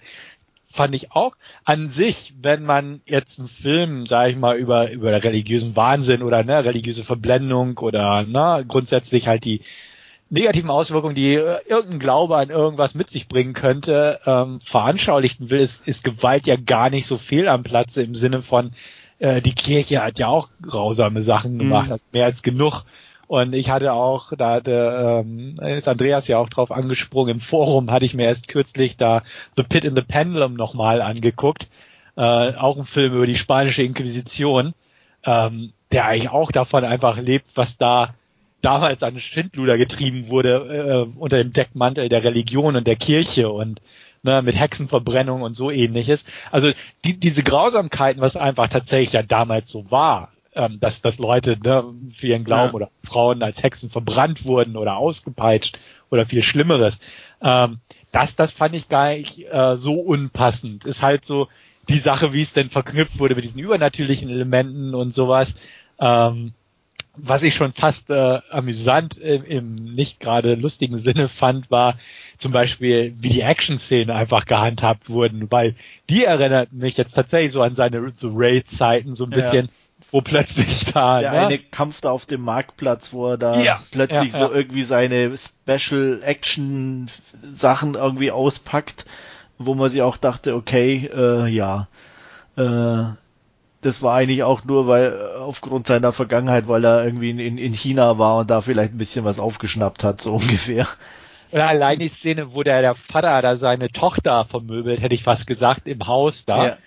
A: fand ich auch an sich, wenn man jetzt einen Film, sage ich mal, über über religiösen Wahnsinn oder ne, religiöse Verblendung oder ne, grundsätzlich halt die negativen Auswirkungen, die äh, irgendein Glaube an irgendwas mit sich bringen könnte, ähm, veranschaulichen will, ist, ist Gewalt ja gar nicht so viel am Platze im Sinne von, äh, die Kirche hat ja auch grausame Sachen gemacht, mhm. also mehr als genug. Und ich hatte auch, da hatte, ähm, ist Andreas ja auch drauf angesprungen, im Forum hatte ich mir erst kürzlich da The Pit in the Pendulum nochmal angeguckt. Äh, auch ein Film über die spanische Inquisition, ähm, der eigentlich auch davon einfach lebt, was da damals an Schindluder getrieben wurde äh, unter dem Deckmantel der Religion und der Kirche und ne, mit Hexenverbrennung und so ähnliches. Also die, diese Grausamkeiten, was einfach tatsächlich ja damals so war, ähm, dass, dass Leute ne, für ihren Glauben ja. oder Frauen als Hexen verbrannt wurden oder ausgepeitscht oder viel Schlimmeres. Ähm, das, das fand ich gar nicht äh, so unpassend. Ist halt so die Sache, wie es denn verknüpft wurde mit diesen übernatürlichen Elementen und sowas. Ähm, was ich schon fast äh, amüsant im, im nicht gerade lustigen Sinne fand, war zum Beispiel, wie die Action-Szenen einfach gehandhabt wurden, weil die erinnerten mich jetzt tatsächlich so an seine The Raid-Zeiten so ein bisschen. Ja wo plötzlich da
C: der ne? eine Kampf da auf dem Marktplatz, wo er da ja, plötzlich ja, so ja. irgendwie seine Special Action Sachen irgendwie auspackt, wo man sich auch dachte, okay, äh, ja, äh, das war eigentlich auch nur, weil aufgrund seiner Vergangenheit, weil er irgendwie in, in China war und da vielleicht ein bisschen was aufgeschnappt hat, so ungefähr.
A: Oder allein die Szene, wo der, der Vater da seine Tochter vermöbelt, hätte ich fast gesagt, im Haus da. Ja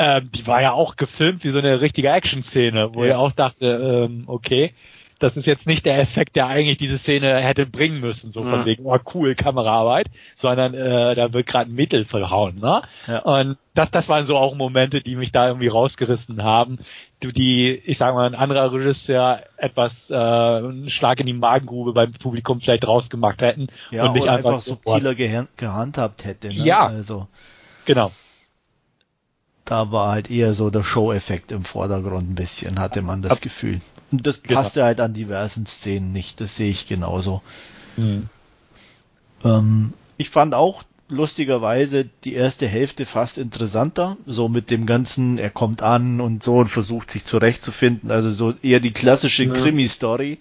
A: ähm, die war ja auch gefilmt wie so eine richtige Action-Szene, wo ja. ich auch dachte, ähm, okay, das ist jetzt nicht der Effekt, der eigentlich diese Szene hätte bringen müssen, so von ja. wegen, oh cool, Kameraarbeit, sondern äh, da wird gerade ein Mittel verhauen, ne? Ja. Und das, das waren so auch Momente, die mich da irgendwie rausgerissen haben, die, ich sag mal, ein anderer Regisseur etwas äh, einen Schlag in die Magengrube beim Publikum vielleicht rausgemacht hätten
C: ja, und mich einfach, einfach subtiler gehandhabt hätte. Ne?
A: Ja, also genau
C: da war halt eher so der Show-Effekt im Vordergrund ein bisschen, hatte man das Ab Gefühl. Und das genau. passte halt an diversen Szenen nicht, das sehe ich genauso. Mhm. Ähm, ich fand auch lustigerweise die erste Hälfte fast interessanter, so mit dem ganzen, er kommt an und so und versucht sich zurechtzufinden, also so eher die klassische ja. Krimi-Story.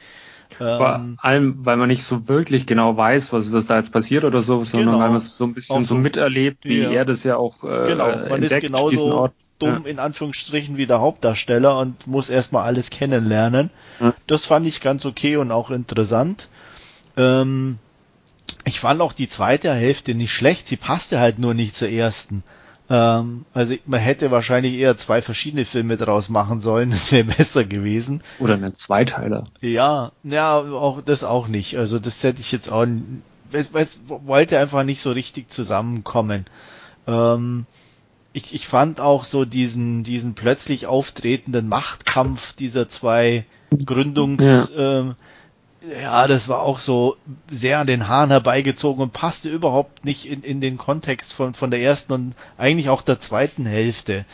B: Vor ähm, allem, weil man nicht so wirklich genau weiß, was, was da jetzt passiert oder so, sondern genau. weil man es so ein bisschen so, so, miterlebt, wie ja. er das ja auch äh,
C: genau. man entdeckt, ist genauso dumm ja. in Anführungsstrichen wie der Hauptdarsteller und muss erstmal alles kennenlernen. Ja. Das fand ich ganz okay und auch interessant. Ähm, ich fand auch die zweite Hälfte nicht schlecht, sie passte halt nur nicht zur ersten. Ähm, also man hätte wahrscheinlich eher zwei verschiedene Filme daraus machen sollen, das wäre besser gewesen.
B: Oder einen Zweiteiler.
C: Ja, ja, auch das auch nicht. Also das hätte ich jetzt auch, es, es wollte einfach nicht so richtig zusammenkommen. Ähm, ich, ich fand auch so diesen, diesen plötzlich auftretenden Machtkampf dieser zwei Gründungs, ja. ähm, ja, das war auch so sehr an den Haaren herbeigezogen und passte überhaupt nicht in, in den Kontext von, von der ersten und eigentlich auch der zweiten Hälfte.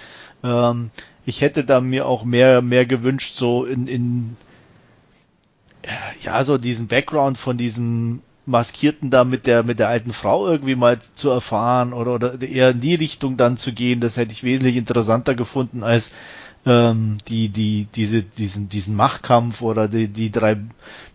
C: Ähm, ich hätte da mir auch mehr, mehr gewünscht, so in, in, ja, so diesen Background von diesem Maskierten da mit der, mit der alten Frau irgendwie mal zu erfahren oder, oder eher in die Richtung dann zu gehen. Das hätte ich wesentlich interessanter gefunden als ähm, die, die, diese, diesen, diesen Machtkampf oder die, die drei,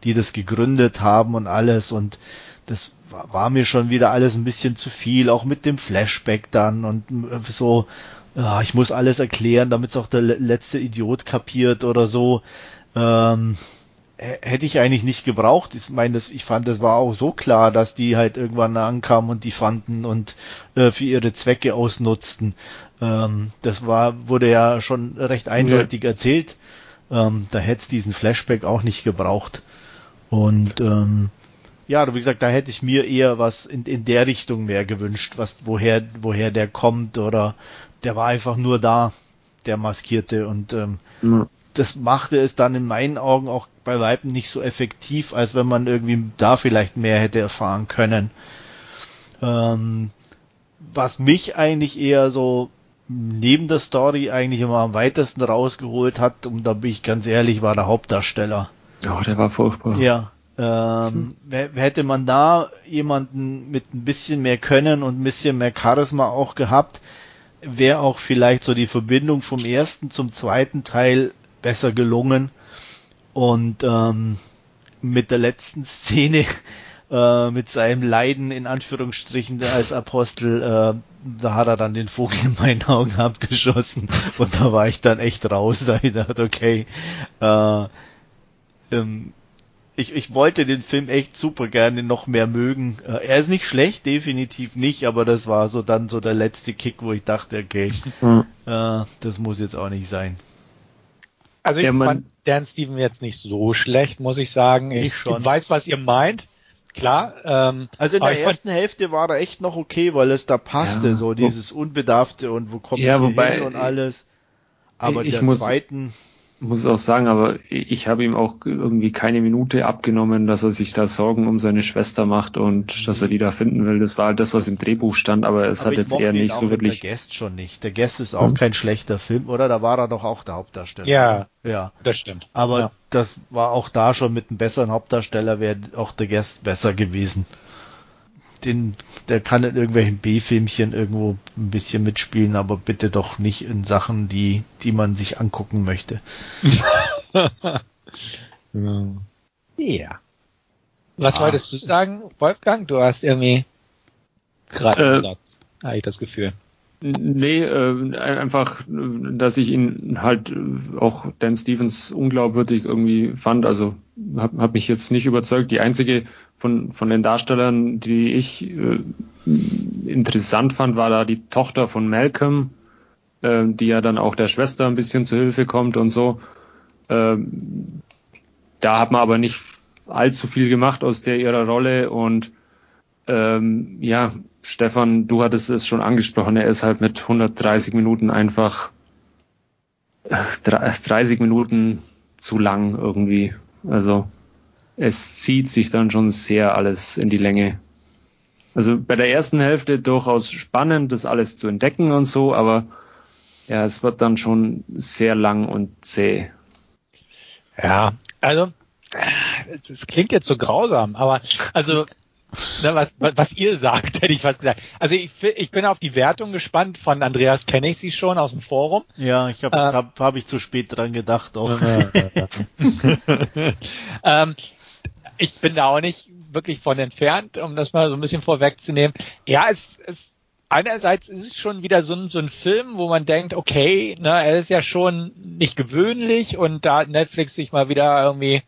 C: die das gegründet haben und alles und das war mir schon wieder alles ein bisschen zu viel, auch mit dem Flashback dann und äh, so, ja, ich muss alles erklären, damit es auch der letzte Idiot kapiert oder so. Ähm, hätte ich eigentlich nicht gebraucht. Ich meine, das, ich fand, das war auch so klar, dass die halt irgendwann ankamen und die fanden und äh, für ihre Zwecke ausnutzten. Ähm, das war, wurde ja schon recht eindeutig ja. erzählt. Ähm, da hätte es diesen Flashback auch nicht gebraucht. Und ähm, ja, wie gesagt, da hätte ich mir eher was in, in der Richtung mehr gewünscht, was woher woher der kommt oder der war einfach nur da, der Maskierte und ähm, ja. das machte es dann in meinen Augen auch bei Weitem nicht so effektiv, als wenn man irgendwie da vielleicht mehr hätte erfahren können. Ähm, was mich eigentlich eher so neben der Story eigentlich immer am weitesten rausgeholt hat, und da bin ich ganz ehrlich, war der Hauptdarsteller.
B: Ja, der war furchtbar.
C: Ja. Ähm, hätte man da jemanden mit ein bisschen mehr Können und ein bisschen mehr Charisma auch gehabt, wäre auch vielleicht so die Verbindung vom ersten zum zweiten Teil besser gelungen. Und ähm, mit der letzten Szene äh, mit seinem Leiden in Anführungsstrichen als Apostel, äh, da hat er dann den Vogel in meinen Augen abgeschossen und da war ich dann echt raus. Da ich dachte, okay, äh, ähm, ich, ich wollte den Film echt super gerne noch mehr mögen. Äh, er ist nicht schlecht, definitiv nicht, aber das war so dann so der letzte Kick, wo ich dachte, okay, mhm. äh, das muss jetzt auch nicht sein.
A: Also ich ja, fand Dan Steven jetzt nicht so schlecht, muss ich sagen. Ich, ich weiß, was ihr meint. Klar. Ähm,
C: also in der ersten Hälfte war er echt noch okay, weil es da passte, ja, so dieses Unbedarfte und wo kommt
B: ja, wobei,
C: hin und alles.
B: Aber ich der muss, zweiten muss auch sagen, aber ich habe ihm auch irgendwie keine Minute abgenommen, dass er sich da Sorgen um seine Schwester macht und mhm. dass er die da finden will. Das war halt das, was im Drehbuch stand, aber es aber hat jetzt eher nicht so wirklich.
C: Der Guest schon nicht. Der Guest ist auch hm. kein schlechter Film, oder? Da war er doch auch der Hauptdarsteller.
A: Ja, ja, das stimmt.
C: Aber
A: ja.
C: das war auch da schon mit einem besseren Hauptdarsteller wäre auch der Guest besser gewesen den, der kann in irgendwelchen B-Filmchen irgendwo ein bisschen mitspielen, aber bitte doch nicht in Sachen, die, die man sich angucken möchte.
A: ja. Was ah. wolltest du sagen, Wolfgang? Du hast irgendwie gerade äh, gesagt, habe ich das Gefühl.
B: Nee, äh, einfach, dass ich ihn halt auch Dan Stevens unglaubwürdig irgendwie fand. Also habe hab mich jetzt nicht überzeugt. Die einzige von, von den Darstellern, die ich äh, interessant fand, war da die Tochter von Malcolm, äh, die ja dann auch der Schwester ein bisschen zu Hilfe kommt und so. Äh, da hat man aber nicht allzu viel gemacht aus der ihrer Rolle und ähm, ja, Stefan, du hattest es schon angesprochen, er ist halt mit 130 Minuten einfach 30 Minuten zu lang irgendwie. Also es zieht sich dann schon sehr alles in die Länge. Also bei der ersten Hälfte durchaus spannend, das alles zu entdecken und so, aber ja, es wird dann schon sehr lang und zäh.
A: Ja, also es klingt jetzt so grausam, aber also ne, was, was ihr sagt, hätte ich fast gesagt. Also ich, ich bin auf die Wertung gespannt. Von Andreas kenne ich sie schon aus dem Forum.
C: Ja, ich habe äh, hab, hab ich zu spät dran gedacht. Auch.
A: ähm, ich bin da auch nicht wirklich von entfernt, um das mal so ein bisschen vorwegzunehmen. Ja, es, es einerseits ist es schon wieder so ein, so ein Film, wo man denkt, okay, ne, er ist ja schon nicht gewöhnlich und da hat Netflix sich mal wieder irgendwie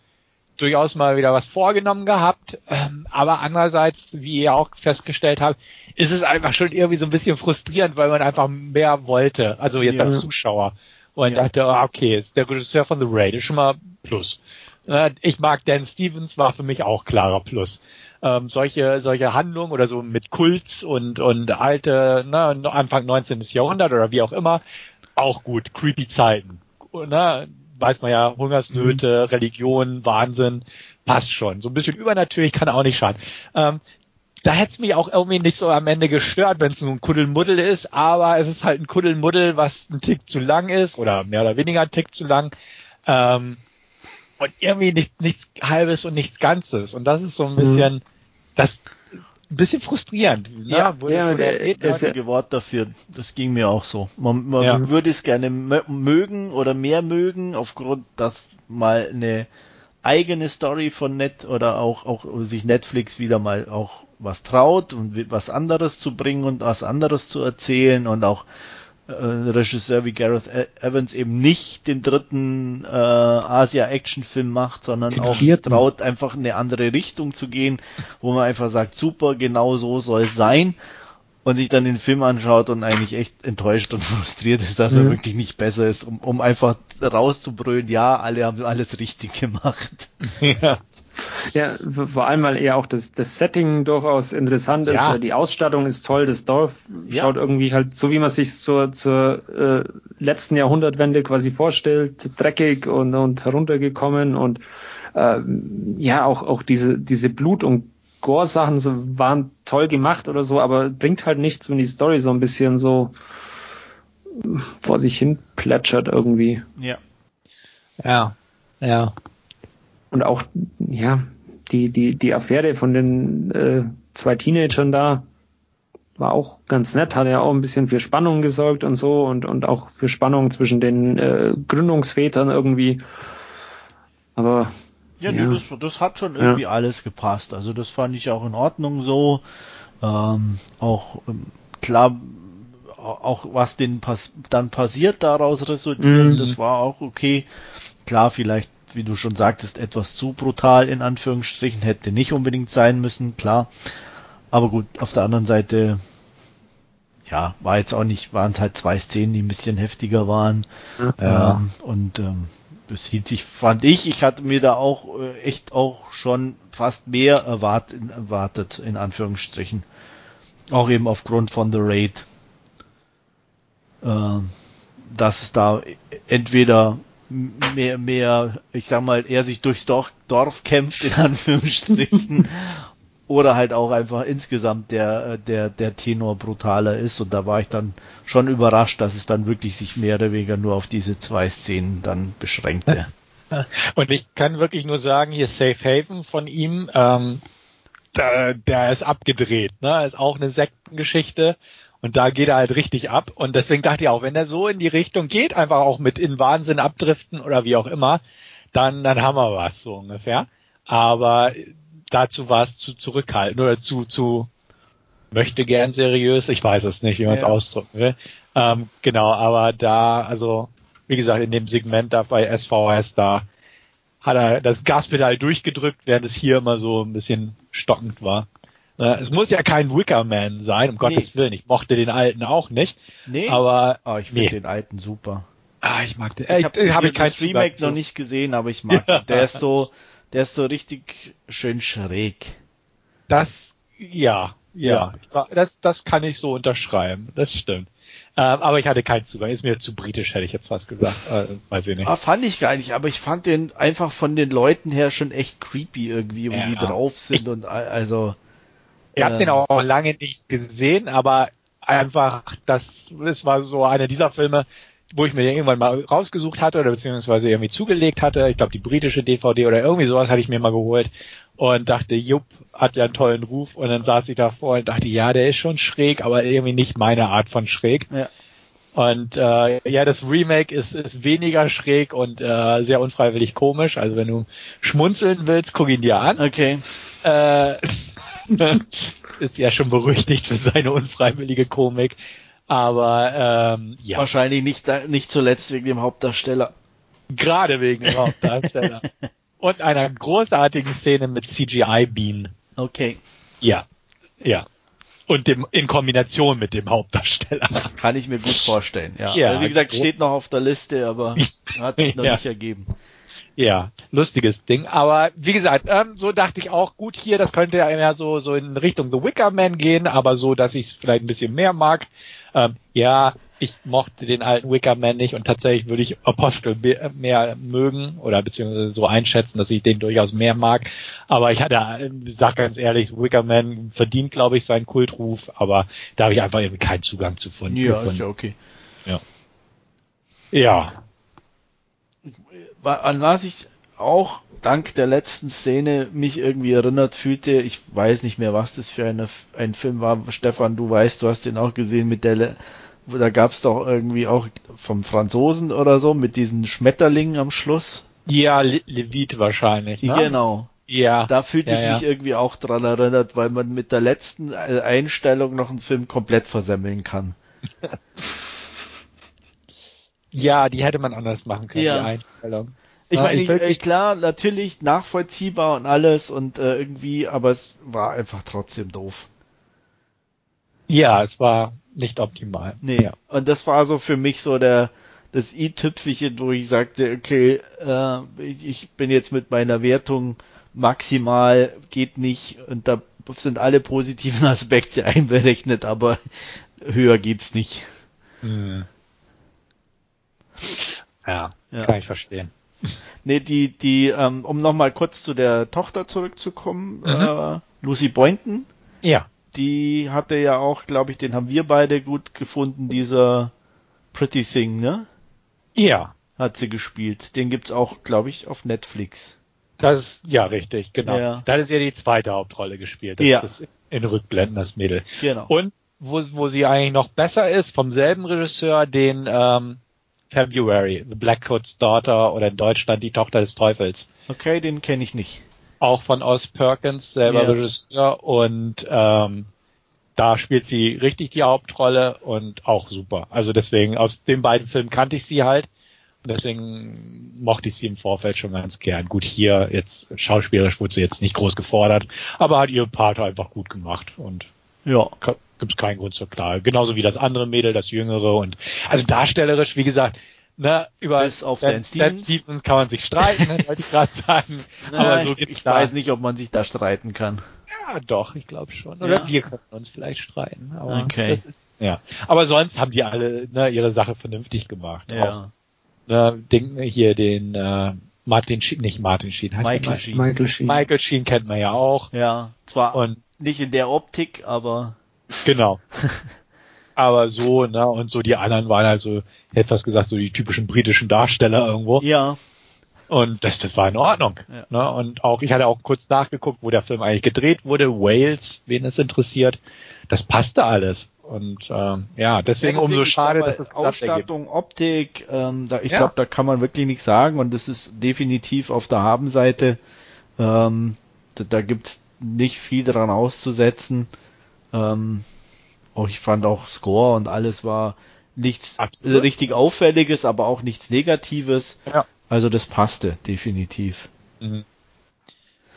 A: durchaus mal wieder was vorgenommen gehabt. Ähm, aber andererseits, wie ihr auch festgestellt habt, ist es einfach schon irgendwie so ein bisschen frustrierend, weil man einfach mehr wollte. Also jetzt ja. als Zuschauer. Und ja. dachte, ah, okay, ist der Regisseur von The Raid ist schon mal Plus. Äh, ich mag Dan Stevens, war für mich auch klarer Plus. Ähm, solche, solche Handlungen oder so mit Kults und, und alte, ne, Anfang 19. Jahrhundert oder wie auch immer, auch gut. Creepy Zeiten. Ne? Weiß man ja, Hungersnöte, mhm. Religion, Wahnsinn, passt schon. So ein bisschen übernatürlich kann auch nicht schaden. Ähm, da hätte es mich auch irgendwie nicht so am Ende gestört, wenn es so ein Kuddelmuddel ist, aber es ist halt ein Kuddelmuddel, was ein Tick zu lang ist oder mehr oder weniger ein Tick zu lang. Ähm, und irgendwie nicht, nichts Halbes und nichts Ganzes. Und das ist so ein mhm. bisschen, mhm. das ein bisschen frustrierend.
C: Ne? Ja, wo ja, der, das ja. Wort dafür. Das ging mir auch so. Man, man ja. würde es gerne mögen oder mehr mögen, aufgrund, dass mal eine eigene Story von Net oder auch, auch sich Netflix wieder mal auch was traut und was anderes zu bringen und was anderes zu erzählen und auch äh, Regisseur wie Gareth e- Evans eben nicht den dritten äh, Asia-Action-Film macht, sondern auch traut, einfach eine andere Richtung zu gehen, wo man einfach sagt, super, genau so soll es sein und sich dann den Film anschaut und eigentlich echt enttäuscht und frustriert ist, dass mhm. er wirklich nicht besser ist, um, um einfach rauszubrüllen, ja, alle haben alles richtig gemacht.
B: Ja. Ja, vor allem, weil eher auch das, das Setting durchaus interessant ist. Ja. Die Ausstattung ist toll, das Dorf ja. schaut irgendwie halt so, wie man sich zur, zur äh, letzten Jahrhundertwende quasi vorstellt, dreckig und, und heruntergekommen und äh, ja, auch, auch diese, diese Blut- und Gore-Sachen so, waren toll gemacht oder so, aber bringt halt nichts, wenn die Story so ein bisschen so vor sich hin plätschert irgendwie.
A: Ja. Ja, ja.
B: Und auch, ja, die, die, die Affäre von den äh, zwei Teenagern da war auch ganz nett, hat ja auch ein bisschen für Spannung gesorgt und so und, und auch für Spannung zwischen den äh, Gründungsvätern irgendwie. Aber
C: ja, ja. Nee, das, das hat schon irgendwie ja. alles gepasst. Also das fand ich auch in Ordnung so. Ähm, auch ähm, klar, auch was denn pass dann passiert daraus resultiert, mhm. das war auch okay. Klar, vielleicht wie du schon sagtest, etwas zu brutal in Anführungsstrichen, hätte nicht unbedingt sein müssen, klar. Aber gut, auf der anderen Seite, ja, war jetzt auch nicht, waren halt zwei Szenen, die ein bisschen heftiger waren. Ja. Ähm, und ähm, das hielt sich, fand ich, ich hatte mir da auch äh, echt auch schon fast mehr erwartet, erwartet, in Anführungsstrichen. Auch eben aufgrund von The Raid. Äh, dass es da entweder mehr, mehr, ich sag mal, er sich durchs Dorf, Dorf kämpft, in Anführungsstrichen, oder halt auch einfach insgesamt der, der, der Tenor brutaler ist. Und da war ich dann schon überrascht, dass es dann wirklich sich mehr oder weniger nur auf diese zwei Szenen dann beschränkte.
A: Und ich kann wirklich nur sagen, hier Safe Haven von ihm, ähm, der, der ist abgedreht, ne? Ist auch eine Sektengeschichte. Und da geht er halt richtig ab. Und deswegen dachte ich auch, wenn er so in die Richtung geht, einfach auch mit in Wahnsinn abdriften oder wie auch immer, dann, dann haben wir was, so ungefähr. Aber dazu war es zu zurückhaltend oder zu, zu möchte gern seriös. Ich weiß es nicht, wie man es ja. ausdrücken will. Ähm, genau, aber da, also, wie gesagt, in dem Segment da bei SVS, da hat er das Gaspedal durchgedrückt, während es hier immer so ein bisschen stockend war. Es muss ja kein Wickerman sein, um nee. Gottes Willen. Ich mochte den alten auch nicht. Nee. Aber
C: oh, ich finde nee. den alten super.
A: Ah, ich mag den.
C: Ich habe hab ich kein Remake noch nicht gesehen, aber ich mag ja. den. Der ist so, der ist so richtig schön schräg.
A: Das, ja, ja, ja. Das, das kann ich so unterschreiben. Das stimmt. Ähm, aber ich hatte keinen Zugang. Ist mir zu britisch, hätte ich jetzt fast gesagt. Äh, weiß ich nicht.
C: Ah, fand ich gar nicht, aber ich fand den einfach von den Leuten her schon echt creepy irgendwie, wie ja. die drauf sind ich, und also.
A: Ich habe den auch lange nicht gesehen, aber einfach, das, das war so einer dieser Filme, wo ich mir den irgendwann mal rausgesucht hatte oder beziehungsweise irgendwie zugelegt hatte. Ich glaube, die britische DVD oder irgendwie sowas hatte ich mir mal geholt und dachte, Jupp, hat ja einen tollen Ruf. Und dann saß ich davor und dachte, ja, der ist schon schräg, aber irgendwie nicht meine Art von schräg.
C: Ja.
A: Und äh, ja, das Remake ist, ist weniger schräg und äh, sehr unfreiwillig komisch. Also wenn du schmunzeln willst, guck ihn dir an.
C: Okay.
A: Äh, ist ja schon berüchtigt für seine unfreiwillige Komik. Aber ähm, ja,
C: Wahrscheinlich nicht, nicht zuletzt wegen dem Hauptdarsteller.
A: gerade wegen dem Hauptdarsteller. und einer großartigen Szene mit CGI-Beam.
C: Okay.
A: Ja, ja. Und dem in Kombination mit dem Hauptdarsteller.
C: Kann ich mir gut vorstellen, ja.
A: Ja,
C: Wie gesagt,
A: grob-
C: steht noch auf der Liste, aber hat sich noch
A: Ja.
C: nicht ergeben.
A: Ja, lustiges Ding. Aber wie gesagt, ähm, so dachte ich auch, gut hier, das könnte ja eher so, so in Richtung The Wicker Man gehen, aber so, dass ich es vielleicht ein bisschen mehr mag. Ähm, ja, ich mochte den alten Wicker Man nicht und tatsächlich würde ich Apostel be- mehr mögen oder beziehungsweise so einschätzen, dass ich den durchaus mehr mag. Aber ich hatte, äh, sag ganz ehrlich, Wicker Man verdient, glaube ich, seinen Kultruf, aber da habe ich einfach irgendwie keinen Zugang zu gefunden.
C: Ja, ist ja okay.
A: ja.
C: Wa- An was ich auch dank der letzten Szene mich irgendwie erinnert fühlte, ich weiß nicht mehr, was das für eine, ein Film war. Stefan, du weißt, du hast den auch gesehen mit der, Le da gab es doch irgendwie auch vom Franzosen oder so mit diesen Schmetterlingen am Schluss.
A: Ja, Le Levit wahrscheinlich. Ne?
C: Genau.
A: Ja.
C: Da fühlte
A: Ja,
C: ich
A: ja.
C: mich irgendwie auch dran erinnert, weil man mit der letzten äh, Einstellung noch einen Film komplett versemmeln kann.
A: Ja, die hätte man anders machen können,
C: Ja.
A: die Einstellung.
C: Ich
A: Ja,
C: meine,
A: ich
C: ich,
A: wirklich-
C: ich, klar, natürlich nachvollziehbar und alles und äh, irgendwie, aber es war einfach trotzdem doof.
A: Ja, es war nicht optimal.
C: Nee.
A: Ja.
C: Und das war so für mich so der das i-Tüpfelchen, wo ich sagte, okay, äh, ich, bin jetzt mit meiner Wertung maximal, geht nicht und da sind alle positiven Aspekte einberechnet, aber höher geht's nicht.
A: Hm. Ja,
C: Ja.
A: kann ich verstehen.
C: Nee, die, die, ähm, um nochmal kurz zu der Tochter zurückzukommen,
A: Mhm.
C: äh, Lucy Boynton,
A: Ja,
C: die hatte ja auch, glaube ich, den haben wir beide gut gefunden, dieser Pretty Thing, ne?
A: ja,
C: Hat sie gespielt. Den gibt's auch, glaube ich, auf Netflix.
A: das ist, ja, richtig, genau.
C: Ja.
A: Da hat sie ja die zweite Hauptrolle gespielt. Das
C: Ja.
A: ist in Rückblenden, das Mädel.
C: Genau.
A: Und wo, wo sie eigentlich noch besser ist, vom selben Regisseur, den ähm, February, The Black Coat's Daughter oder in Deutschland die Tochter des Teufels.
C: Okay, den kenne ich nicht.
A: auch von Oz Perkins, selber
C: Ja.
A: Regisseur und ähm, da spielt sie richtig die Hauptrolle und auch super. Also deswegen, aus den beiden Filmen kannte ich sie halt und deswegen mochte ich sie im Vorfeld schon ganz gern. Gut, hier jetzt schauspielerisch wurde sie jetzt nicht groß gefordert, aber hat ihr Part einfach gut gemacht und
C: Ja.
A: Gibt es keinen Grund zur Klage. Genauso wie das andere Mädel, das jüngere und also darstellerisch, wie gesagt, ne, über
C: Bis auf Dan Stevens.
A: Stevens kann man sich streiten, ne, wollte ich gerade sagen. aber so
C: ich,
A: geht's
C: ich
A: da.
C: weiß nicht, ob man sich da streiten kann.
A: Ja, doch, ich glaube schon. Oder
C: Ja.
A: wir können uns vielleicht streiten. Aber
C: Okay.
A: das ist, ja. Aber sonst haben die alle ne, ihre Sache vernünftig gemacht. Auch, ne, den, hier den äh, Martin Sheen, nicht Martin Sheen, heißt
C: Michael Sheen.
B: Michael Sheen.
A: Michael Sheen kennt man ja auch.
C: Ja. Zwar
A: Und
C: nicht in der Optik, aber
A: genau. Aber so, ne, und so die anderen waren also, etwas gesagt, so die typischen britischen Darsteller irgendwo.
C: ja.
A: Und das, das war in Ordnung.
C: Ja.
A: Ne? Und auch, ich hatte auch kurz nachgeguckt, wo der Film eigentlich gedreht wurde. Wales, wen es interessiert. Das passte alles. Und ähm, ja, deswegen,
C: Ja,
A: umso schade,
C: glaube,
A: dass das
C: Ausstattung, Optik, ähm, da, ich
A: Ja.
C: glaube, da kann man wirklich nichts sagen und das ist definitiv auf der Habenseite. Ähm, da, da gibt's nicht viel dran auszusetzen. Ähm, auch ich fand auch Score und alles war nichts
A: Absolut.
C: äh, richtig Auffälliges, aber auch nichts Negatives.
A: Ja.
C: Also das passte definitiv.
A: Mhm.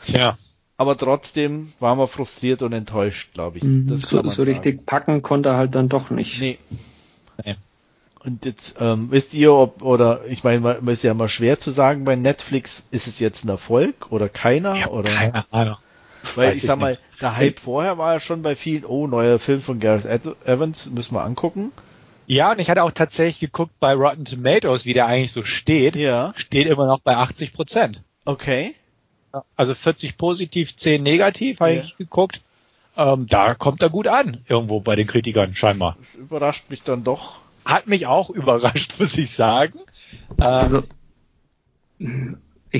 A: Ja,
C: Aber trotzdem waren wir frustriert und enttäuscht, glaube ich.
B: Mhm,
C: Das
B: so so richtig packen konnte er halt dann doch nicht.
C: Nee.
A: Nee.
C: Und jetzt ähm, wisst ihr, ob oder ich meine, man ist ja immer schwer zu sagen bei Netflix, ist es jetzt ein Erfolg oder keiner
A: ja
C: oder
A: keine Ahnung.
C: Weil
A: weiß
C: ich
A: ich
C: sag mal,
A: nicht.
C: der Hype vorher war ja schon bei vielen, oh neuer Film von Gareth Evans, müssen wir angucken.
A: Ja, und ich hatte auch tatsächlich geguckt bei Rotten Tomatoes, wie der eigentlich so steht.
C: Ja,
A: Steht immer noch bei 80 Prozent.
C: okay.
A: Also 40 positiv, 10 negativ, habe
C: Ja.
A: ich geguckt. Ähm, da kommt er gut an, irgendwo bei den Kritikern, scheinbar.
C: Das überrascht mich dann doch
A: hat mich auch überrascht, muss ich sagen. Ähm, also,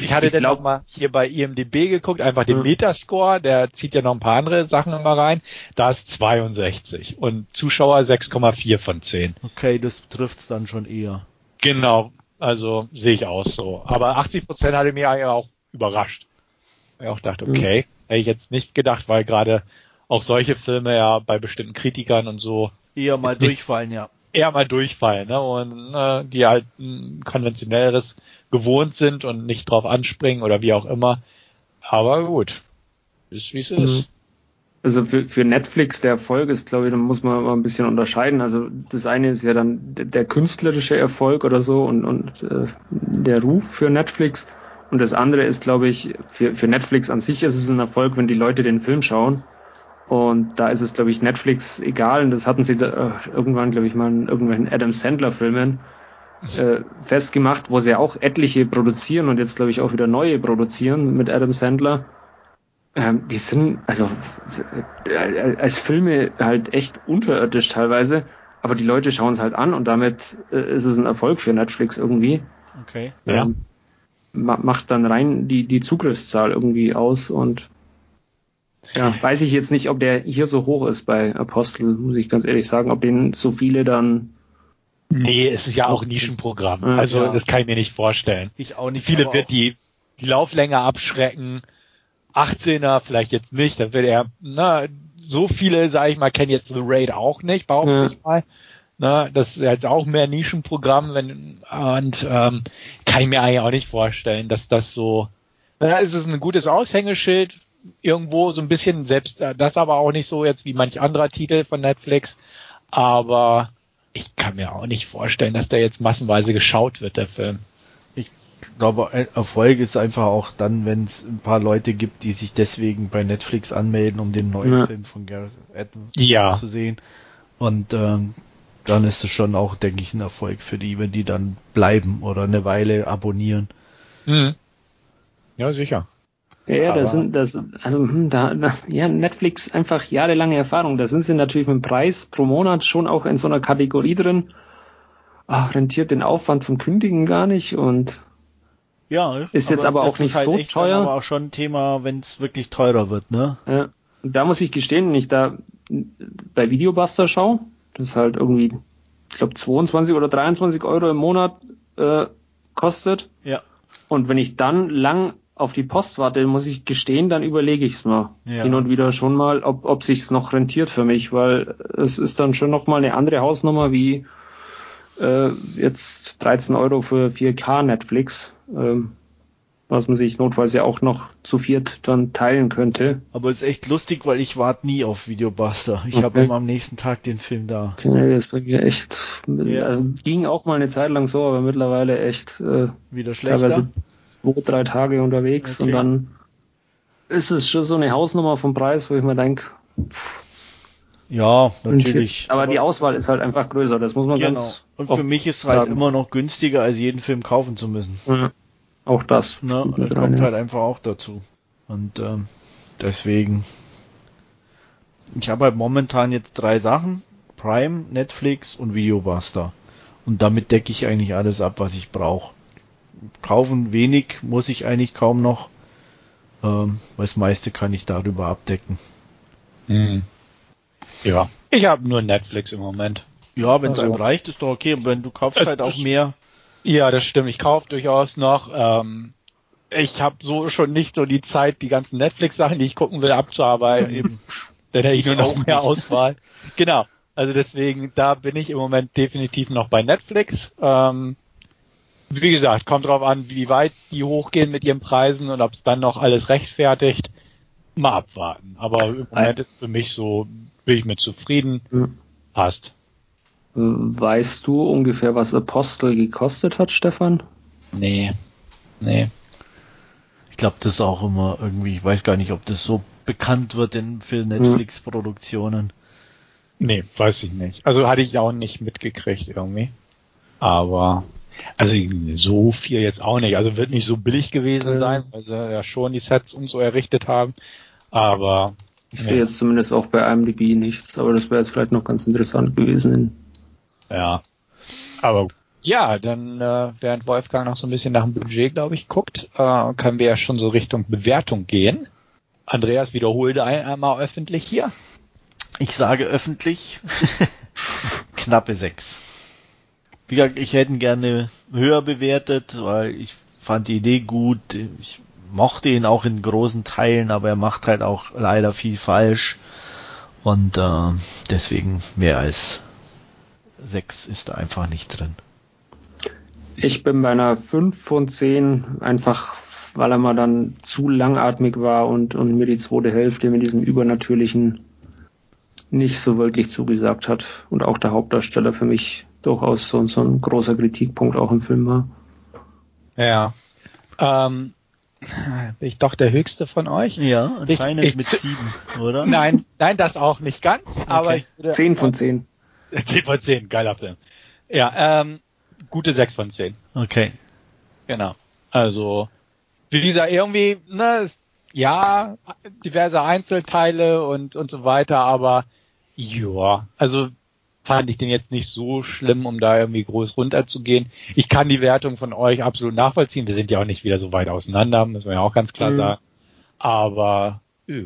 A: ich, hatte ich dann glaub, mal hier bei IMDB geguckt, einfach den Metascore, der zieht ja noch ein paar andere Sachen immer rein. Da ist 62 und Zuschauer 6,4 von 10.
C: Okay, das trifft's dann schon eher.
A: Genau, also sehe ich auch so. Aber 80 Prozent hatte mich eigentlich auch überrascht. Ich auch dachte, okay, mhm. hätte ich jetzt nicht gedacht, weil gerade auch solche Filme ja bei bestimmten Kritikern und so
C: eher mal durchfallen, ja.
A: Eher mal durchfallen, ne? Und äh, die halt ein konventionelleres gewohnt sind und nicht drauf anspringen oder wie auch immer. Aber gut, ist wie es mhm. ist.
B: Also für, für Netflix der Erfolg ist, glaube ich, da muss man mal ein bisschen unterscheiden. Also das eine ist ja dann der künstlerische Erfolg oder so und, und äh, der Ruf für Netflix. Und das andere ist, glaube ich, für, für Netflix an sich ist es ein Erfolg, wenn die Leute den Film schauen. Und da ist es, glaube ich, Netflix egal. Und das hatten sie da, äh, irgendwann, glaube ich, mal in irgendwelchen Adam Sandler-Filmen äh, festgemacht, wo sie ja auch etliche produzieren und jetzt, glaube ich, auch wieder neue produzieren mit Adam Sandler. Ähm, die sind, also äh, als Filme halt echt unterirdisch teilweise, aber die Leute schauen es halt an und damit äh, ist es ein Erfolg für Netflix irgendwie.
C: Okay.
B: Ja. Ähm, macht dann rein die, die Zugriffszahl irgendwie aus und ja, weiß ich jetzt nicht, ob der hier so hoch ist bei Apostel, muss ich ganz ehrlich sagen, ob den so viele dann
A: Nee, es ist ja auch ein Nischenprogramm. Also ja. das kann ich mir nicht vorstellen.
C: Ich auch nicht.
A: Viele wird die, die Lauflänge abschrecken. 18er vielleicht jetzt nicht. Dann wird er, na, so viele, sage ich mal, kennen jetzt The Raid auch nicht, behaupte ja. ich mal. Na, das ist jetzt auch mehr Nischenprogramm, wenn, und ähm, kann ich mir eigentlich auch nicht vorstellen, dass das so. Na, ist es ein gutes Aushängeschild irgendwo so ein bisschen, selbst das aber auch nicht so jetzt wie manch anderer Titel von Netflix. Aber ich kann mir auch nicht vorstellen, dass der jetzt massenweise geschaut wird, der Film.
C: Ich glaube, Erfolg ist einfach auch dann, wenn es ein paar Leute gibt, die sich deswegen bei Netflix anmelden, um den neuen ja. Film von Gareth Edwards
A: ja.
C: zu sehen. Und ähm, dann ist es schon auch, denke ich, ein Erfolg für die, wenn die dann bleiben oder eine Weile abonnieren.
A: Mhm. Ja, sicher.
B: Ja, da sind das, also hm, da, ja, Netflix einfach jahrelange Erfahrung. Da sind sie natürlich mit dem Preis pro Monat schon auch in so einer Kategorie drin. Ach, rentiert den Aufwand zum Kündigen gar nicht und
C: ja,
B: ist jetzt aber, auch nicht halt so teuer.
C: Aber auch schon ein Thema, wenn es wirklich teurer wird, ne?
B: Ja. Da muss ich gestehen, wenn ich da bei Videobuster schaue, das ist halt irgendwie, ich glaube 22 oder 23 Euro im Monat äh, kostet.
C: Ja.
B: Und wenn ich dann lang auf die Post warte, muss ich gestehen, dann überlege ich es mal. Ja. Hin und wieder schon mal, ob, ob sich's noch rentiert für mich, weil es ist dann schon noch mal eine andere Hausnummer wie äh, jetzt 13 Euro für 4K Netflix. Ähm, was man sich notfalls ja auch noch zu viert dann teilen könnte.
C: Aber ist echt lustig, weil ich warte nie auf Videobuster. Ich okay. habe immer am nächsten Tag den Film da.
B: Okay, das ist bei mir echt ja. äh, ging auch mal eine Zeit lang so, aber mittlerweile echt
C: äh, wieder schlechter. Teilweise
B: zwei, drei Tage unterwegs okay. und dann ist es schon so eine Hausnummer vom Preis, wo ich mir denke,
C: ja, natürlich.
B: Aber, aber, die Auswahl ist halt einfach größer, das muss man genau. ganz.
C: Und für mich ist es halt immer noch günstiger, als jeden Film kaufen zu müssen.
B: Ja. Auch das.
C: Ne? Das kommt rein, halt ja. einfach auch dazu. Und ähm, deswegen. Ich habe halt momentan jetzt drei Sachen. Prime, Netflix und Videobuster. Und damit decke ich eigentlich alles ab, was ich brauche. Kaufen wenig muss ich eigentlich kaum noch. Ähm, das meiste kann ich darüber abdecken.
A: Mhm. Ja, ich habe nur Netflix im Moment.
C: Ja, wenn es also, einem reicht, ist doch okay. Und wenn du kaufst äh, halt auch mehr,
A: ja, das stimmt. Ich kaufe durchaus noch. Ähm, ich habe so schon nicht so die Zeit, die ganzen Netflix-Sachen, die ich gucken will, abzuarbeiten. Eben. Dann hätte ich nur noch mehr. Auswahl. Genau. Also deswegen, da bin ich im Moment definitiv noch bei Netflix. Ähm, wie gesagt, kommt drauf an, wie weit die hochgehen mit ihren Preisen und ob es dann noch alles rechtfertigt. Mal abwarten. Aber im Moment ist für mich so, bin ich mit zufrieden. Passt.
B: Weißt du ungefähr, was Apostel gekostet hat, Stefan?
A: Nee. Nee.
C: Ich glaube, das ist auch immer irgendwie, ich weiß gar nicht, ob das so bekannt wird in für Netflix-Produktionen.
A: Nee, weiß ich nicht. Also hatte ich auch nicht mitgekriegt irgendwie. Aber also so viel jetzt auch nicht. Also wird nicht so billig gewesen sein, weil sie ja schon die Sets und so errichtet haben. Aber
B: ich nee. sehe jetzt zumindest auch bei IMDb nichts, aber das wäre jetzt vielleicht noch ganz interessant gewesen
A: ja. Aber ja, dann äh, während Wolfgang noch so ein bisschen nach dem Budget, glaube ich, guckt, äh, können wir ja schon so Richtung Bewertung gehen. Andreas wiederholte einmal öffentlich hier.
C: Ich sage öffentlich knappe sechs. Wie gesagt, ich hätte ihn gerne höher bewertet, weil ich fand die Idee gut. Ich mochte ihn auch in großen Teilen, aber er macht halt auch leider viel falsch. Und äh, deswegen mehr als sechs ist da einfach nicht drin.
B: Ich bin bei einer 5 von 10, einfach weil er mal dann zu langatmig war und, und mir die zweite Hälfte mit diesem Übernatürlichen nicht so wirklich zugesagt hat. Und auch der Hauptdarsteller für mich durchaus so, so ein großer Kritikpunkt auch im Film war.
A: Ja. Ähm, bin ich doch der höchste von euch?
C: Ja, anscheinend ich, ich, mit sieben, oder?
A: Nein, nein, das auch nicht ganz, aber okay.
B: ich würde, 10 von 10.
A: 10 von 10, geiler Film. Ja, ähm, gute 6 von 10.
C: Okay.
A: Genau. Also, wie dieser irgendwie, ne, ist, ja, diverse Einzelteile und, und so weiter, aber ja, also fand ich den jetzt nicht so schlimm, um da irgendwie groß runterzugehen. Ich kann die Wertung von euch absolut nachvollziehen. Wir sind ja auch nicht wieder so weit auseinander, muss man ja auch ganz klar mhm. sagen. Aber ja.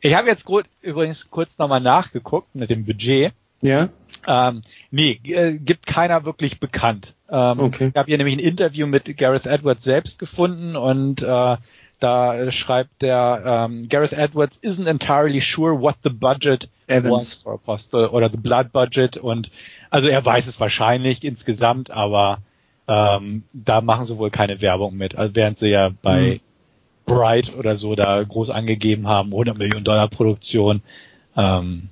A: ich habe jetzt übrigens kurz nochmal nachgeguckt mit dem Budget.
B: Ja.
A: Ähm, nee, äh, gibt keiner wirklich bekannt. Ähm, okay. Ich habe hier nämlich ein Interview mit Gareth Edwards selbst gefunden und äh, da schreibt der ähm, Gareth Edwards isn't entirely sure what the budget Evans. was for Apostle oder the blood budget und also er weiß es wahrscheinlich insgesamt, aber ähm, da machen sie wohl keine Werbung mit, also während sie ja bei mhm. Bright oder so da groß angegeben haben, 100 Millionen Dollar Produktion. Ähm,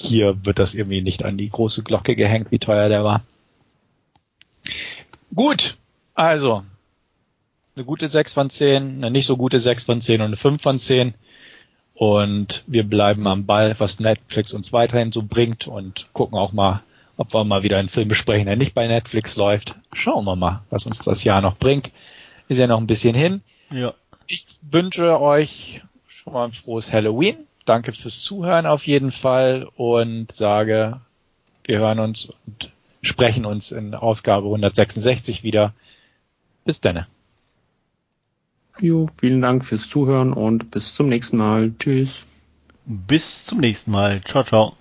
A: hier wird das irgendwie nicht an die große Glocke gehängt, wie teuer der war. Gut, also eine gute 6 von 10, eine nicht so gute 6 von 10 und eine 5 von 10. Und wir bleiben am Ball, was Netflix uns weiterhin so bringt und gucken auch mal, ob wir mal wieder einen Film besprechen, der nicht bei Netflix läuft. Schauen wir mal, was uns das Jahr noch bringt. Ist ja noch ein bisschen hin.
C: Ja.
A: Ich wünsche euch schon mal ein frohes Halloween. Danke fürs Zuhören auf jeden Fall und sage, wir hören uns und sprechen uns in Ausgabe 166 wieder. Bis dann.
B: Jo, vielen Dank fürs Zuhören und bis zum nächsten Mal. Tschüss.
C: Bis zum nächsten Mal. Ciao, ciao.